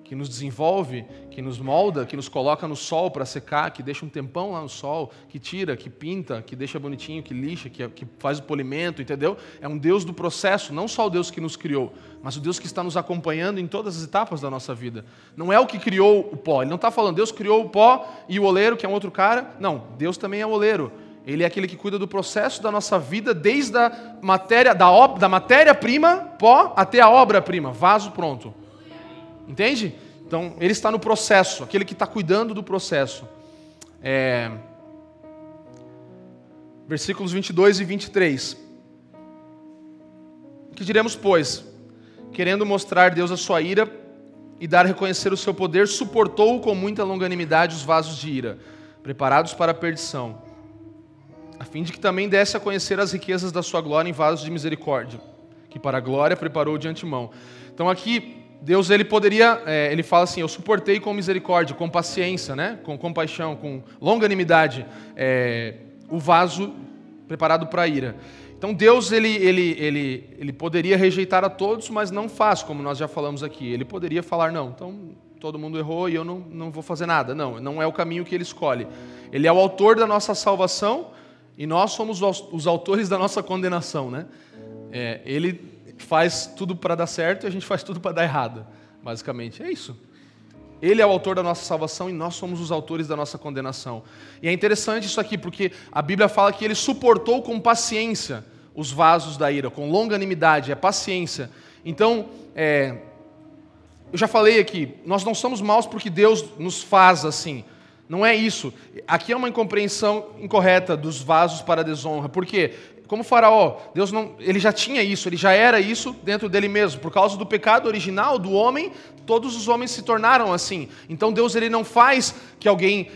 [SPEAKER 2] que nos desenvolve, que nos molda, que nos coloca no sol para secar, que deixa um tempão lá no sol, que tira, que pinta, que deixa bonitinho, que lixa, que, que faz o polimento, entendeu? É um Deus do processo, não só o Deus que nos criou, mas o Deus que está nos acompanhando em todas as etapas da nossa vida. Não é o que criou o pó, ele não está falando Deus criou o pó e o oleiro, que é um outro cara. Não, Deus também é oleiro. Ele é aquele que cuida do processo da nossa vida, desde a matéria, da, da matéria-prima, pó, até a obra-prima, vaso pronto. Entende? Então, ele está no processo, aquele que está cuidando do processo. É... Versículos 22 e 23. Que diremos, pois? Querendo mostrar Deus a sua ira e dar a reconhecer o seu poder, suportou com muita longanimidade os vasos de ira, preparados para a perdição, a fim de que também desse a conhecer as riquezas da sua glória em vasos de misericórdia, que para a glória preparou de antemão. Então aqui Deus ele poderia, é, ele fala assim, eu suportei com misericórdia, com paciência, né? com compaixão, com longanimidade, é, o vaso preparado para a ira. Então Deus ele, ele, ele, ele poderia rejeitar a todos, mas não faz, como nós já falamos aqui. Ele poderia falar, não, então todo mundo errou e eu não, não vou fazer nada. Não, não é o caminho que ele escolhe. Ele é o autor da nossa salvação e nós somos os autores da nossa condenação. Né? É, ele faz tudo para dar certo e a gente faz tudo para dar errado. Basicamente, é isso. Ele é o autor da nossa salvação e nós somos os autores da nossa condenação. E é interessante isso aqui, porque a Bíblia fala que ele suportou com paciência os vasos da ira, com longanimidade, é paciência. Então, é, eu já falei aqui, nós não somos maus porque Deus nos faz assim. Não é isso. Aqui é uma incompreensão incorreta dos vasos para a desonra. Por quê? Como Faraó, Deus não, ele já tinha isso, ele já era isso dentro dele mesmo. Por causa do pecado original do homem, todos os homens se tornaram assim. Então Deus ele não faz que alguém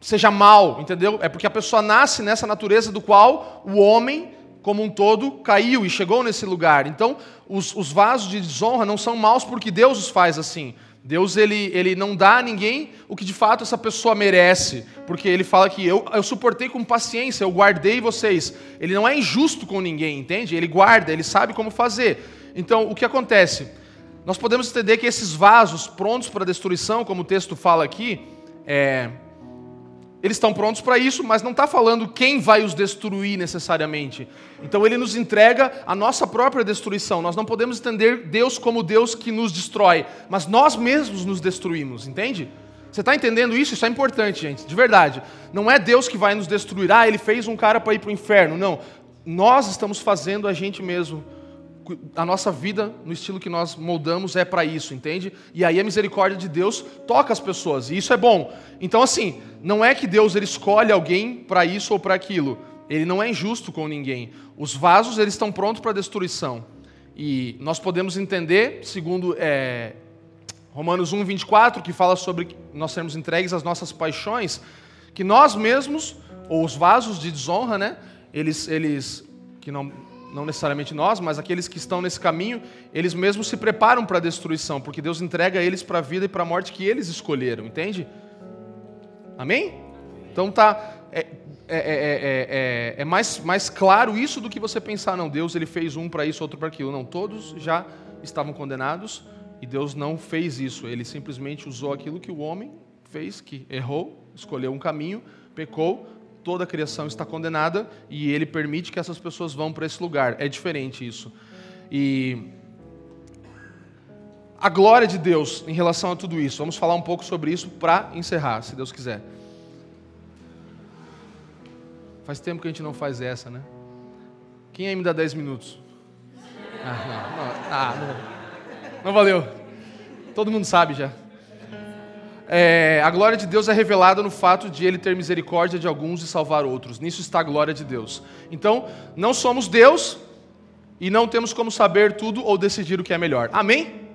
[SPEAKER 2] seja mal, entendeu? É porque a pessoa nasce nessa natureza do qual o homem como um todo caiu e chegou nesse lugar. Então, os, os vasos de desonra não são maus porque Deus os faz assim. Deus ele, ele não dá a ninguém o que de fato essa pessoa merece, porque ele fala que eu, eu suportei com paciência, eu guardei vocês. Ele não é injusto com ninguém, entende? Ele guarda, ele sabe como fazer. Então, o que acontece? Nós podemos entender que esses vasos prontos para destruição, como o texto fala aqui, é, eles estão prontos para isso, mas não está falando quem vai os destruir necessariamente. Então ele nos entrega a nossa própria destruição. Nós não podemos entender Deus como Deus que nos destrói, mas nós mesmos nos destruímos, entende? Você está entendendo isso? Isso é importante, gente, de verdade. Não é Deus que vai nos destruir. Ah, ele fez um cara para ir para o inferno. Não. Nós estamos fazendo a gente mesmo a nossa vida, no estilo que nós moldamos, é para isso, entende? E aí a misericórdia de Deus toca as pessoas, e isso é bom. Então, assim, não é que Deus ele escolhe alguém para isso ou para aquilo. Ele não é injusto com ninguém. Os vasos eles estão prontos para destruição. E nós podemos entender, segundo é, Romanos 1, 24, que fala sobre nós sermos entregues às nossas paixões, que nós mesmos, ou os vasos de desonra, né? Eles, eles que não não necessariamente nós, mas aqueles que estão nesse caminho, eles mesmos se preparam para a destruição, porque Deus entrega eles para a vida e para a morte que eles escolheram, entende? Amém? Então tá. É, é, é, é, mais, mais claro isso do que você pensar, não, Deus ele fez um para isso, outro para aquilo. Não, todos já estavam condenados e Deus não fez isso. Ele simplesmente usou aquilo que o homem fez, que errou, escolheu um caminho, pecou, toda a criação está condenada e ele permite que essas pessoas vão para esse lugar. É diferente isso. E a glória de Deus em relação a tudo isso. Vamos falar um pouco sobre isso para encerrar, se Deus quiser. Faz tempo que a gente não faz essa, né? Quem aí me dá 10 minutos? Ah, não, não, ah, não, não valeu. Todo mundo sabe já é, a glória de Deus é revelada no fato de ele ter misericórdia de alguns e salvar outros. Nisso está a glória de Deus. Então, não somos Deus e não temos como saber tudo ou decidir o que é melhor. Amém?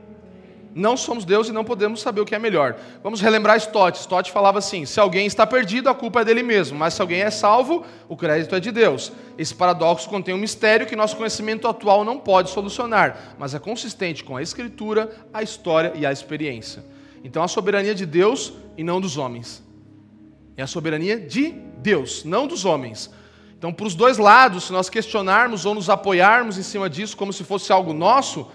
[SPEAKER 2] Não somos Deus e não podemos saber o que é melhor. Vamos relembrar Stott. Stott falava assim: se alguém está perdido, a culpa é dele mesmo, mas se alguém é salvo, o crédito é de Deus. Esse paradoxo contém um mistério que nosso conhecimento atual não pode solucionar, mas é consistente com a Escritura, a história e a experiência. Então a soberania de Deus e não dos homens. É a soberania de Deus, não dos homens. Então, para os dois lados, se nós questionarmos ou nos apoiarmos em cima disso como se fosse algo nosso,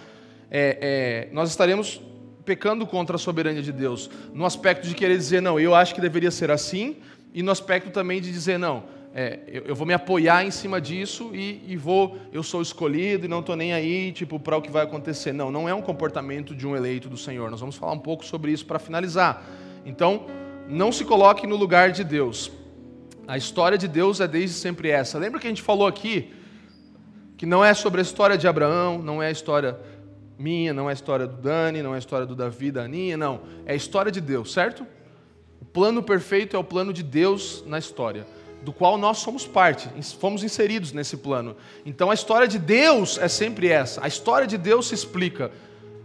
[SPEAKER 2] é, é, nós estaremos pecando contra a soberania de Deus. No aspecto de querer dizer, não, eu acho que deveria ser assim, e no aspecto também de dizer, não, é, eu, eu, vou me apoiar em cima disso e, e vou, eu sou escolhido e não estou nem aí, tipo, para o que vai acontecer. Não, não é um comportamento de um eleito do Senhor. Nós vamos falar um pouco sobre isso para finalizar. Então, não se coloque no lugar de Deus. A história de Deus é desde sempre essa. Lembra que a gente falou aqui que não é sobre a história de Abraão, não é a história minha, não é a história do Dani, não é a história do Davi, da Aninha, não. É a história de Deus, certo? O plano perfeito é o plano de Deus na história do qual nós somos parte, fomos inseridos nesse plano. Então a história de Deus é sempre essa. A história de Deus se explica.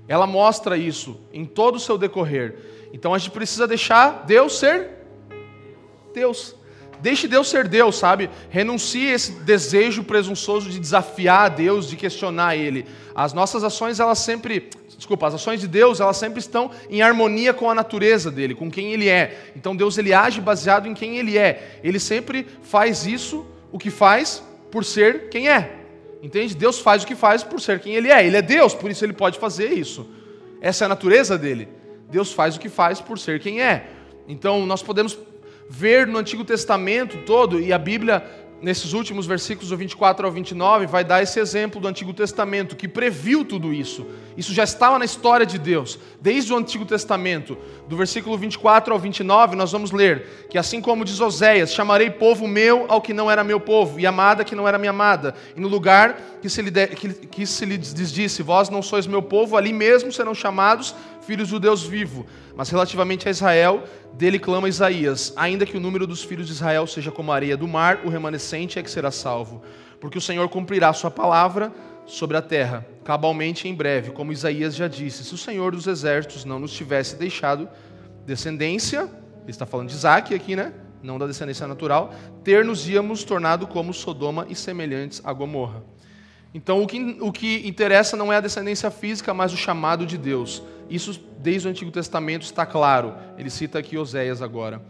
[SPEAKER 2] Ela mostra isso em todo o seu decorrer. Então a gente precisa deixar Deus ser Deus. Deixe Deus ser Deus, sabe? Renuncie esse desejo presunçoso de desafiar a Deus, de questionar Ele. As nossas ações, elas sempre desculpa, as ações de Deus, elas sempre estão em harmonia com a natureza dele, com quem ele é. Então Deus ele age baseado em quem ele é. Ele sempre faz isso, o que faz, por ser quem é. Entende? Deus faz o que faz por ser quem ele é. Ele é Deus, por isso ele pode fazer isso. Essa é a natureza dele. Deus faz o que faz por ser quem é. Então nós podemos ver no Antigo Testamento todo, e a Bíblia nesses últimos versículos do 24 ao 29, vai dar esse exemplo do Antigo Testamento, que previu tudo isso. Isso já estava na história de Deus, desde o Antigo Testamento. Do versículo 24 ao 29, nós vamos ler que, assim como diz Oséias: Chamarei povo meu ao que não era meu povo, e amada que não era minha amada. E no lugar que se lhe, de, que, que se lhe disse: Vós não sois meu povo, ali mesmo serão chamados filhos do Deus vivo. Mas relativamente a Israel, dele clama Isaías: Ainda que o número dos filhos de Israel seja como a areia do mar, o remanescente é que será salvo. Porque o Senhor cumprirá sua palavra sobre a terra, cabalmente em breve, como Isaías já disse: Se o Senhor dos exércitos não nos tivesse deixado descendência, ele está falando de Isaac aqui, né? Não da descendência natural, ter-nos íamos tornado como Sodoma e semelhantes a Gomorra. Então, o que, o que interessa não é a descendência física, mas o chamado de Deus. Isso, desde o Antigo Testamento, está claro. Ele cita aqui Oséias agora.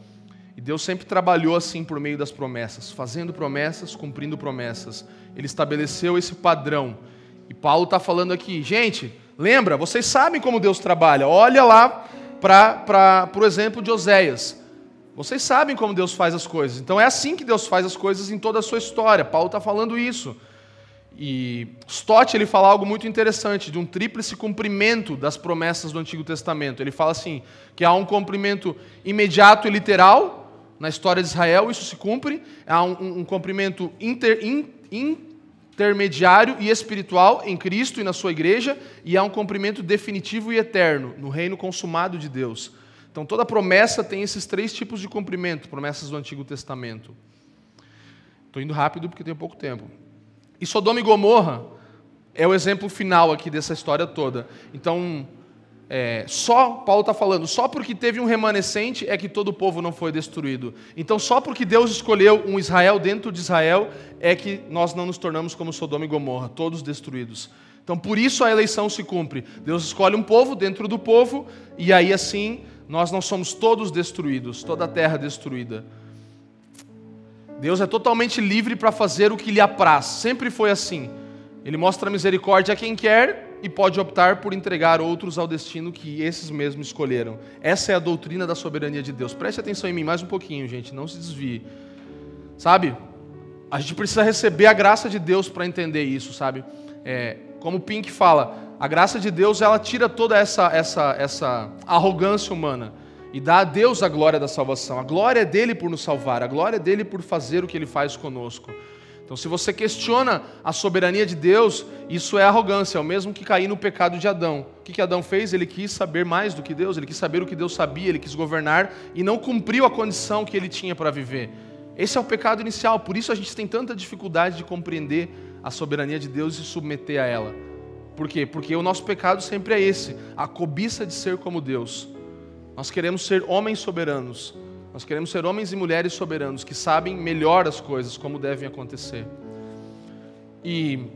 [SPEAKER 2] E Deus sempre trabalhou assim por meio das promessas, fazendo promessas, cumprindo promessas. Ele estabeleceu esse padrão. E Paulo está falando aqui, gente, lembra, vocês sabem como Deus trabalha. Olha lá para o exemplo de Oséias. Vocês sabem como Deus faz as coisas. Então é assim que Deus faz as coisas em toda a sua história. Paulo está falando isso. E Stott ele fala algo muito interessante de um tríplice cumprimento das promessas do Antigo Testamento. Ele fala assim que há um cumprimento imediato e literal na história de Israel, isso se cumpre. Há um, um cumprimento inter, in, intermediário e espiritual em Cristo e na sua igreja, e há um cumprimento definitivo e eterno no reino consumado de Deus. Então toda promessa tem esses três tipos de cumprimento, promessas do Antigo Testamento. Estou indo rápido porque tenho pouco tempo. E Sodoma e Gomorra é o exemplo final aqui dessa história toda. Então, é, só, Paulo está falando, só porque teve um remanescente é que todo o povo não foi destruído. Então, só porque Deus escolheu um Israel dentro de Israel é que nós não nos tornamos como Sodoma e Gomorra, todos destruídos. Então, por isso a eleição se cumpre. Deus escolhe um povo dentro do povo, e aí assim nós não somos todos destruídos, toda a terra destruída. Deus é totalmente livre para fazer o que lhe apraz, sempre foi assim. Ele mostra misericórdia a quem quer e pode optar por entregar outros ao destino que esses mesmos escolheram. Essa é a doutrina da soberania de Deus. Preste atenção em mim mais um pouquinho, gente, não se desvie. Sabe? A gente precisa receber a graça de Deus para entender isso, sabe? É, como Pink fala, a graça de Deus ela tira toda essa, essa, essa arrogância humana e dá a Deus a glória da salvação. A glória é dele por nos salvar, a glória é dele por fazer o que ele faz conosco. Então, se você questiona a soberania de Deus, isso é arrogância, é o mesmo que cair no pecado de Adão. O que, que Adão fez? Ele quis saber mais do que Deus, ele quis saber o que Deus sabia, ele quis governar e não cumpriu a condição que ele tinha para viver. Esse é o pecado inicial, por isso a gente tem tanta dificuldade de compreender a soberania de Deus e se submeter a ela. Por quê? Porque o nosso pecado sempre é esse, a cobiça de ser como Deus. Nós queremos ser homens soberanos, nós queremos ser homens e mulheres soberanos que sabem melhor as coisas, como devem acontecer. E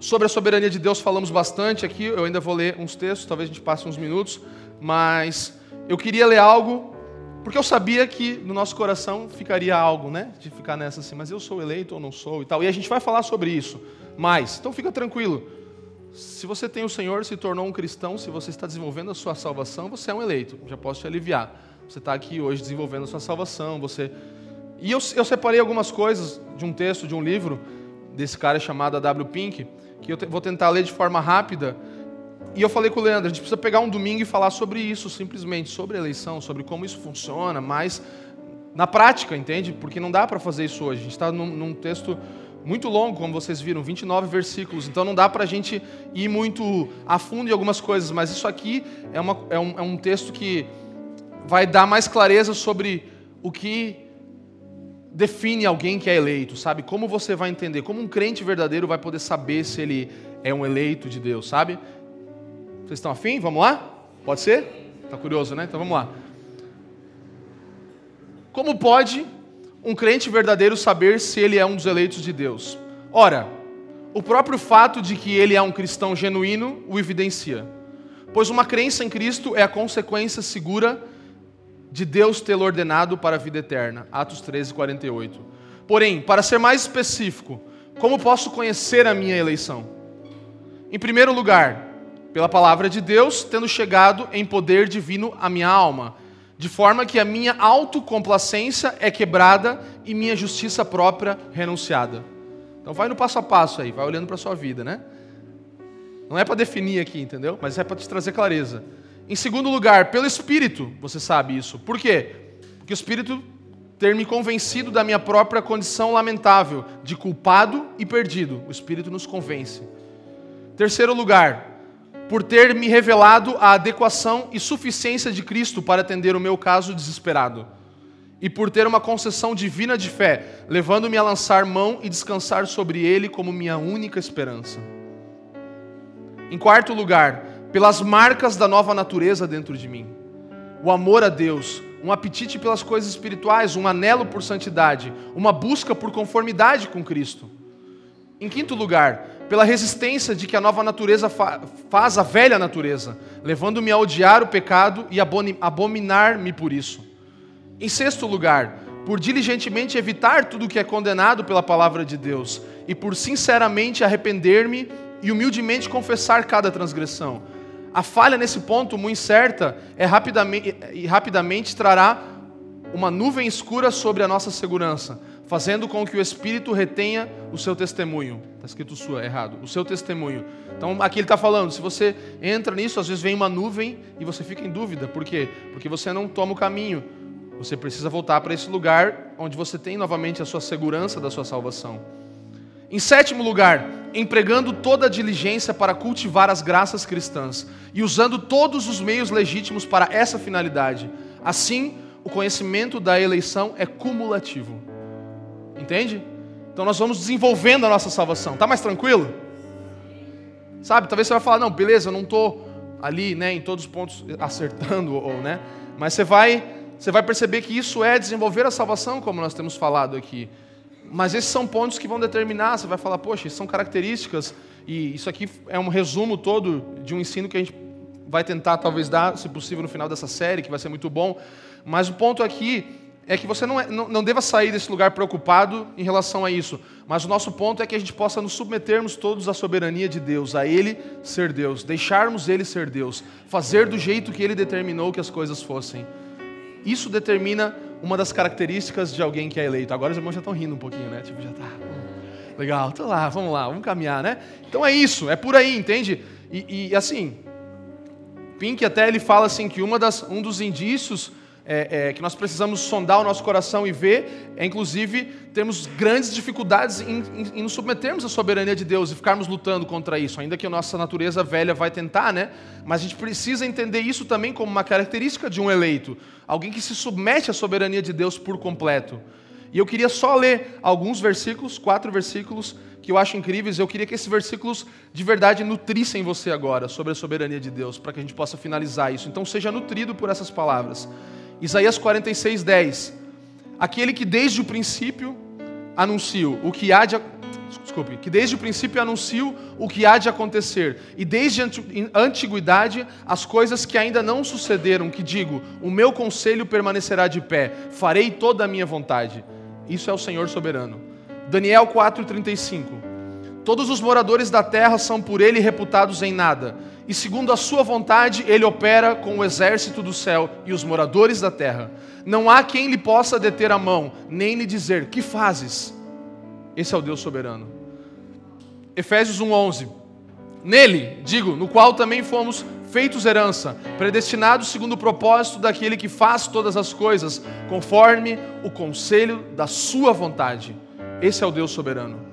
[SPEAKER 2] sobre a soberania de Deus falamos bastante aqui, eu ainda vou ler uns textos, talvez a gente passe uns minutos, mas eu queria ler algo, porque eu sabia que no nosso coração ficaria algo, né? De ficar nessa assim, mas eu sou eleito ou não sou e tal. E a gente vai falar sobre isso mais. Então fica tranquilo. Se você tem o Senhor, se tornou um cristão, se você está desenvolvendo a sua salvação, você é um eleito. Já posso te aliviar. Você está aqui hoje desenvolvendo a sua salvação. Você e eu, eu separei algumas coisas de um texto, de um livro desse cara chamado A.W. Pink, que eu te, vou tentar ler de forma rápida. E eu falei com o Leandro, a gente precisa pegar um domingo e falar sobre isso, simplesmente, sobre eleição, sobre como isso funciona, mas na prática, entende? Porque não dá para fazer isso hoje. A gente está num, num, texto muito longo, como vocês viram, 29 versículos, então não dá para a gente ir muito a fundo em algumas coisas, mas isso aqui é, uma, é, um, é um texto que vai dar mais clareza sobre o que define alguém que é eleito, sabe? Como você vai entender, como um crente verdadeiro vai poder saber se ele é um eleito de Deus, sabe? Vocês estão afim? Vamos lá? Pode ser? Tá curioso, né? Então vamos lá. Como pode um crente verdadeiro saber se ele é um dos eleitos de Deus? Ora, o próprio fato de que ele é um cristão genuíno o evidencia. Pois uma crença em Cristo é a consequência segura de Deus tê-lo ordenado para a vida eterna. Atos 13, 48. Porém, para ser mais específico, como posso conhecer a minha eleição? Em primeiro lugar, pela palavra de Deus, tendo chegado em poder divino à minha alma, de forma que a minha autocomplacência é quebrada e minha justiça própria renunciada. Então vai no passo a passo aí, vai olhando para a sua vida, né? Não é para definir aqui, entendeu? Mas é para te trazer clareza. Em segundo lugar, pelo Espírito, você sabe isso. Por quê? Porque o Espírito ter me convencido da minha própria condição lamentável, de culpado e perdido. O Espírito nos convence. Terceiro lugar, por ter me revelado a adequação e suficiência de Cristo para atender o meu caso desesperado. E por ter uma concessão divina de fé, levando-me a lançar mão e descansar sobre Ele como minha única esperança. Em quarto lugar, pelas marcas da nova natureza dentro de mim. O amor a Deus, um apetite pelas coisas espirituais, um anelo por santidade, uma busca por conformidade com Cristo. Em quinto lugar, pela resistência de que a nova natureza fa faz a velha natureza, levando-me a odiar o pecado e abominar-me por isso. Em sexto lugar, por diligentemente evitar tudo o que é condenado pela palavra de Deus e por sinceramente arrepender-me e humildemente confessar cada transgressão a falha nesse ponto, muito certa, é rapidamente, e rapidamente trará uma nuvem escura sobre a nossa segurança, fazendo com que o Espírito retenha o seu testemunho. Escrito sua, errado. O seu testemunho. Então aqui ele está falando, se você entra nisso, às vezes vem uma nuvem e você fica em dúvida. Por quê? Porque você não toma o caminho. Você precisa voltar para esse lugar onde você tem novamente a sua segurança da sua salvação. Em sétimo lugar, empregando toda a diligência para cultivar as graças cristãs e usando todos os meios legítimos para essa finalidade. Assim, o conhecimento da eleição é cumulativo. Entende? Então nós vamos desenvolvendo a nossa salvação. Tá mais tranquilo? Sabe? Talvez você vai falar: "Não, beleza, eu não tô ali, né, em todos os pontos acertando ou, né? Mas você vai, você vai perceber que isso é desenvolver a salvação, como nós temos falado aqui. Mas esses são pontos que vão determinar, você vai falar, poxa, são características e isso aqui é um resumo todo de um ensino que a gente vai tentar talvez dar, se possível, no final dessa série, que vai ser muito bom. Mas o ponto aqui é que você não, é, não, não deva sair desse lugar preocupado em relação a isso. Mas o nosso ponto é que a gente possa nos submetermos todos à soberania de Deus, a Ele ser Deus, deixarmos Ele ser Deus, fazer do jeito que Ele determinou que as coisas fossem. Isso determina uma das características de alguém que é eleito. Agora os irmãos já estão rindo um pouquinho, né? Tipo, já tá. Legal, tô lá, vamos lá, vamos caminhar, né? Então é isso, é por aí, entende? E, e assim, Pink até ele fala assim que uma das, um dos indícios é, é, que nós precisamos sondar o nosso coração e ver, é inclusive termos grandes dificuldades em, em, em, nos submetermos à soberania de Deus e ficarmos lutando contra isso, ainda que a nossa natureza velha vai tentar, né? Mas a gente precisa entender isso também como uma característica de um eleito, alguém que se submete à soberania de Deus por completo. E eu queria só ler alguns versículos, quatro versículos, que eu acho incríveis. Eu queria que esses versículos de verdade nutrissem você agora sobre a soberania de Deus, para que a gente possa finalizar isso. Então seja nutrido por essas palavras. Isaías 46, 10. Aquele que desde o princípio anunciou o que há de desculpe, que desde o princípio anunciou o que há de acontecer, e desde a antiguidade as coisas que ainda não sucederam, que digo, o meu conselho permanecerá de pé, farei toda a minha vontade. Isso é o Senhor soberano. Daniel 4:35. Todos os moradores da terra são por ele reputados em nada e segundo a sua vontade ele opera com o exército do céu e os moradores da terra. Não há quem lhe possa deter a mão, nem lhe dizer: Que fazes? Esse é o Deus soberano. Efésios 1:11. Nele, digo, no qual também fomos feitos herança, predestinados segundo o propósito daquele que faz todas as coisas, conforme o conselho da sua vontade. Esse é o Deus soberano.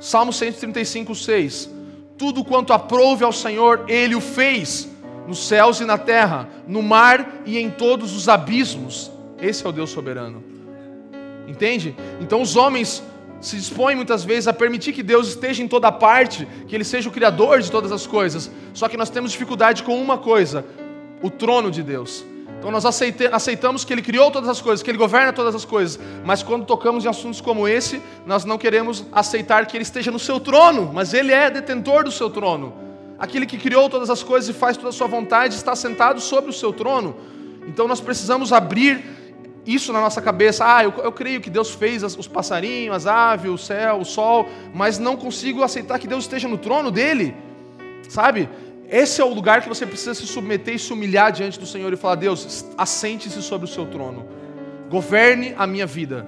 [SPEAKER 2] Salmo 135, 6 tudo quanto aprouve ao Senhor, Ele o fez, nos céus e na terra, no mar e em todos os abismos. Esse é o Deus soberano. Entende? Então os homens se dispõem muitas vezes a permitir que Deus esteja em toda parte, que Ele seja o Criador de todas as coisas. Só que nós temos dificuldade com uma coisa: o trono de Deus. Então nós aceitamos que Ele criou todas as coisas, que Ele governa todas as coisas, mas quando tocamos em assuntos como esse, nós não queremos aceitar que Ele esteja no seu trono, mas Ele é detentor do seu trono. Aquele que criou todas as coisas e faz toda a sua vontade está sentado sobre o seu trono. Então nós precisamos abrir isso na nossa cabeça. Ah, eu, eu creio que Deus fez as, os passarinhos, as aves, o céu, o sol, mas não consigo aceitar que Deus esteja no trono dele. Sabe? Esse é o lugar que você precisa se submeter e se humilhar diante do Senhor e falar: Deus, assente-se sobre o seu trono, governe a minha vida,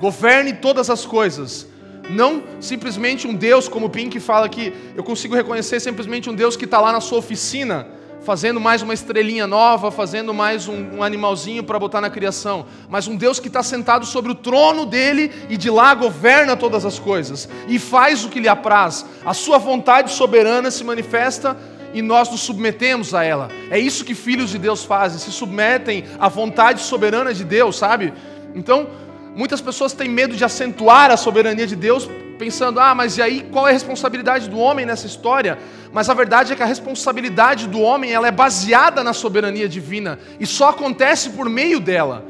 [SPEAKER 2] governe todas as coisas. Não simplesmente um Deus, como o Pink fala aqui, eu consigo reconhecer simplesmente um Deus que está lá na sua oficina, fazendo mais uma estrelinha nova, fazendo mais um, um animalzinho para botar na criação, mas um Deus que está sentado sobre o trono dele e de lá governa todas as coisas e faz o que lhe apraz. A sua vontade soberana se manifesta e nós nos submetemos a ela. É isso que filhos de Deus fazem, se submetem à vontade soberana de Deus, sabe? Então, muitas pessoas têm medo de acentuar a soberania de Deus, pensando: ah, mas e aí qual é a responsabilidade do homem nessa história? Mas a verdade é que a responsabilidade do homem ela é baseada na soberania divina e só acontece por meio dela.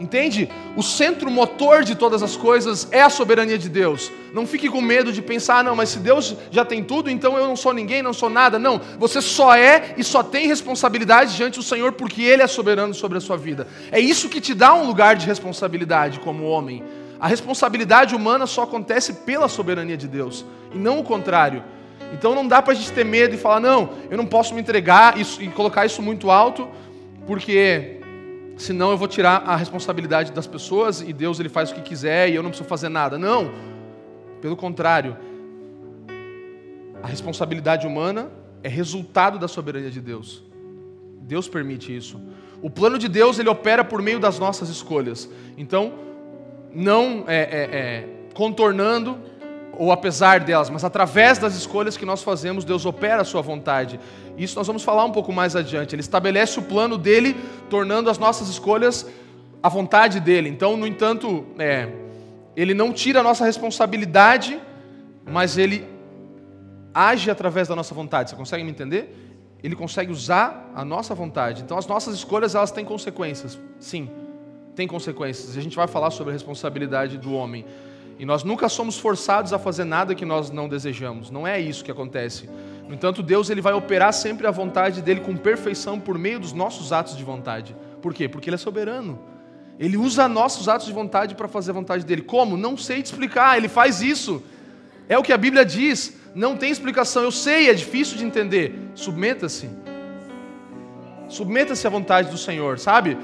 [SPEAKER 2] Entende? O centro motor de todas as coisas é a soberania de Deus. Não fique com medo de pensar, ah, não, mas se Deus já tem tudo, então eu não sou ninguém, não sou nada. Não, você só é e só tem responsabilidade diante do Senhor porque Ele é soberano sobre a sua vida. É isso que te dá um lugar de responsabilidade como homem. A responsabilidade humana só acontece pela soberania de Deus e não o contrário. Então não dá para a gente ter medo e falar, não, eu não posso me entregar e colocar isso muito alto, porque senão eu vou tirar a responsabilidade das pessoas e Deus ele faz o que quiser e eu não preciso fazer nada. Não. Pelo contrário, a responsabilidade humana é resultado da soberania de Deus. Deus permite isso. O plano de Deus ele opera por meio das nossas escolhas. Então, não é, é, é, contornando ou apesar delas, mas através das escolhas que nós fazemos, Deus opera a sua vontade. Isso nós vamos falar um pouco mais adiante. Ele estabelece o plano dele, tornando as nossas escolhas a vontade dele. Então, no entanto, é, ele não tira a nossa responsabilidade, mas ele age através da nossa vontade. Você consegue me entender? ele consegue usar a nossa vontade. Então as nossas escolhas elas têm consequências. Sim, tem consequências. A gente vai falar sobre a responsabilidade do homem. E nós nunca somos forçados a fazer nada que nós não desejamos. Não é isso que acontece. No entanto, Deus ele vai operar sempre a vontade dele com perfeição por meio dos nossos atos de vontade. Por quê? Porque ele é soberano. Ele usa nossos atos de vontade para fazer a vontade dele. Como? Não sei te explicar. Ele faz isso. É o que a Bíblia diz. Não tem explicação. Eu sei, é difícil de entender. Submeta-se. Submeta-se à vontade do Senhor, sabe?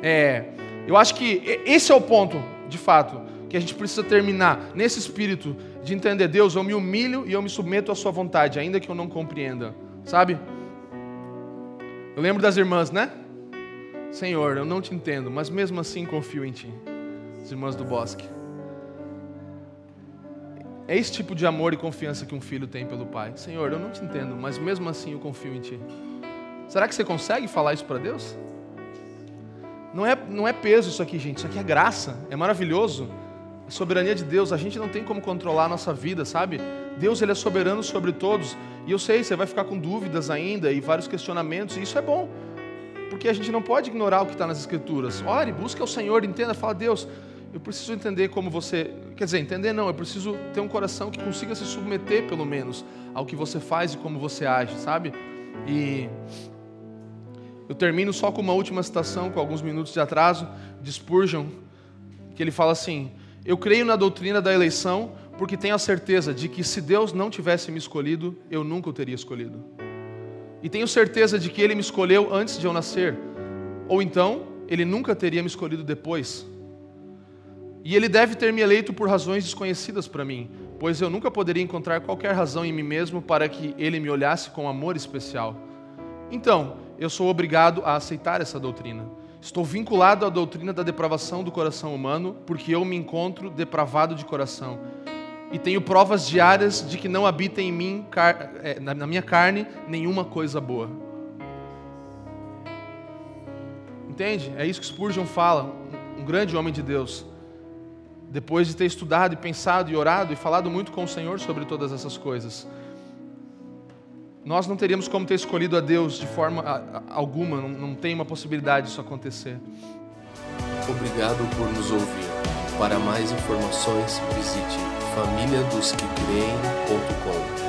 [SPEAKER 2] É, eu acho que esse é o ponto, de fato, que a gente precisa terminar nesse espírito de entender, Deus, eu me humilho e eu me submeto à sua vontade, ainda que eu não compreenda, sabe? Eu lembro das irmãs, né? Senhor, eu não te entendo, mas mesmo assim confio em ti. As irmãs do bosque. É esse tipo de amor e confiança que um filho tem pelo pai. Senhor, eu não te entendo, mas mesmo assim eu confio em ti. Será que você consegue falar isso para Deus? Não é, não é peso isso aqui, gente. Isso aqui é graça. É maravilhoso. A soberania de Deus. A gente não tem como controlar a nossa vida, sabe? Deus ele é soberano sobre todos. E eu sei, você vai ficar com dúvidas ainda e vários questionamentos. E isso é bom. Porque a gente não pode ignorar o que está nas Escrituras. Ore, busque o Senhor, entenda, fala, Deus, eu preciso entender como você. Quer dizer, entender não, eu preciso ter um coração que consiga se submeter, pelo menos, ao que você faz e como você age, sabe? E eu termino só com uma última citação, com alguns minutos de atraso, de Spurgeon, que ele fala assim: Eu creio na doutrina da eleição porque tenho a certeza de que se Deus não tivesse me escolhido, eu nunca o teria escolhido. E tenho certeza de que Ele me escolheu antes de eu nascer, ou então Ele nunca teria me escolhido depois. E Ele deve ter me eleito por razões desconhecidas para mim, pois eu nunca poderia encontrar qualquer razão em mim mesmo para que Ele me olhasse com amor especial. Então, eu sou obrigado a aceitar essa doutrina. Estou vinculado à doutrina da depravação do coração humano, porque eu me encontro depravado de coração. E tenho provas diárias de que não habita em mim, é, na minha carne, nenhuma coisa boa. Entende? É isso que Spurgeon fala, um grande homem de Deus. Depois de ter estudado e pensado e orado e falado muito com o Senhor sobre todas essas coisas nós não teríamos como ter escolhido a Deus de forma alguma, não, não tem uma possibilidade disso acontecer.
[SPEAKER 1] Obrigado por nos ouvir. Para mais informações, visite famíliadosquecreem.com.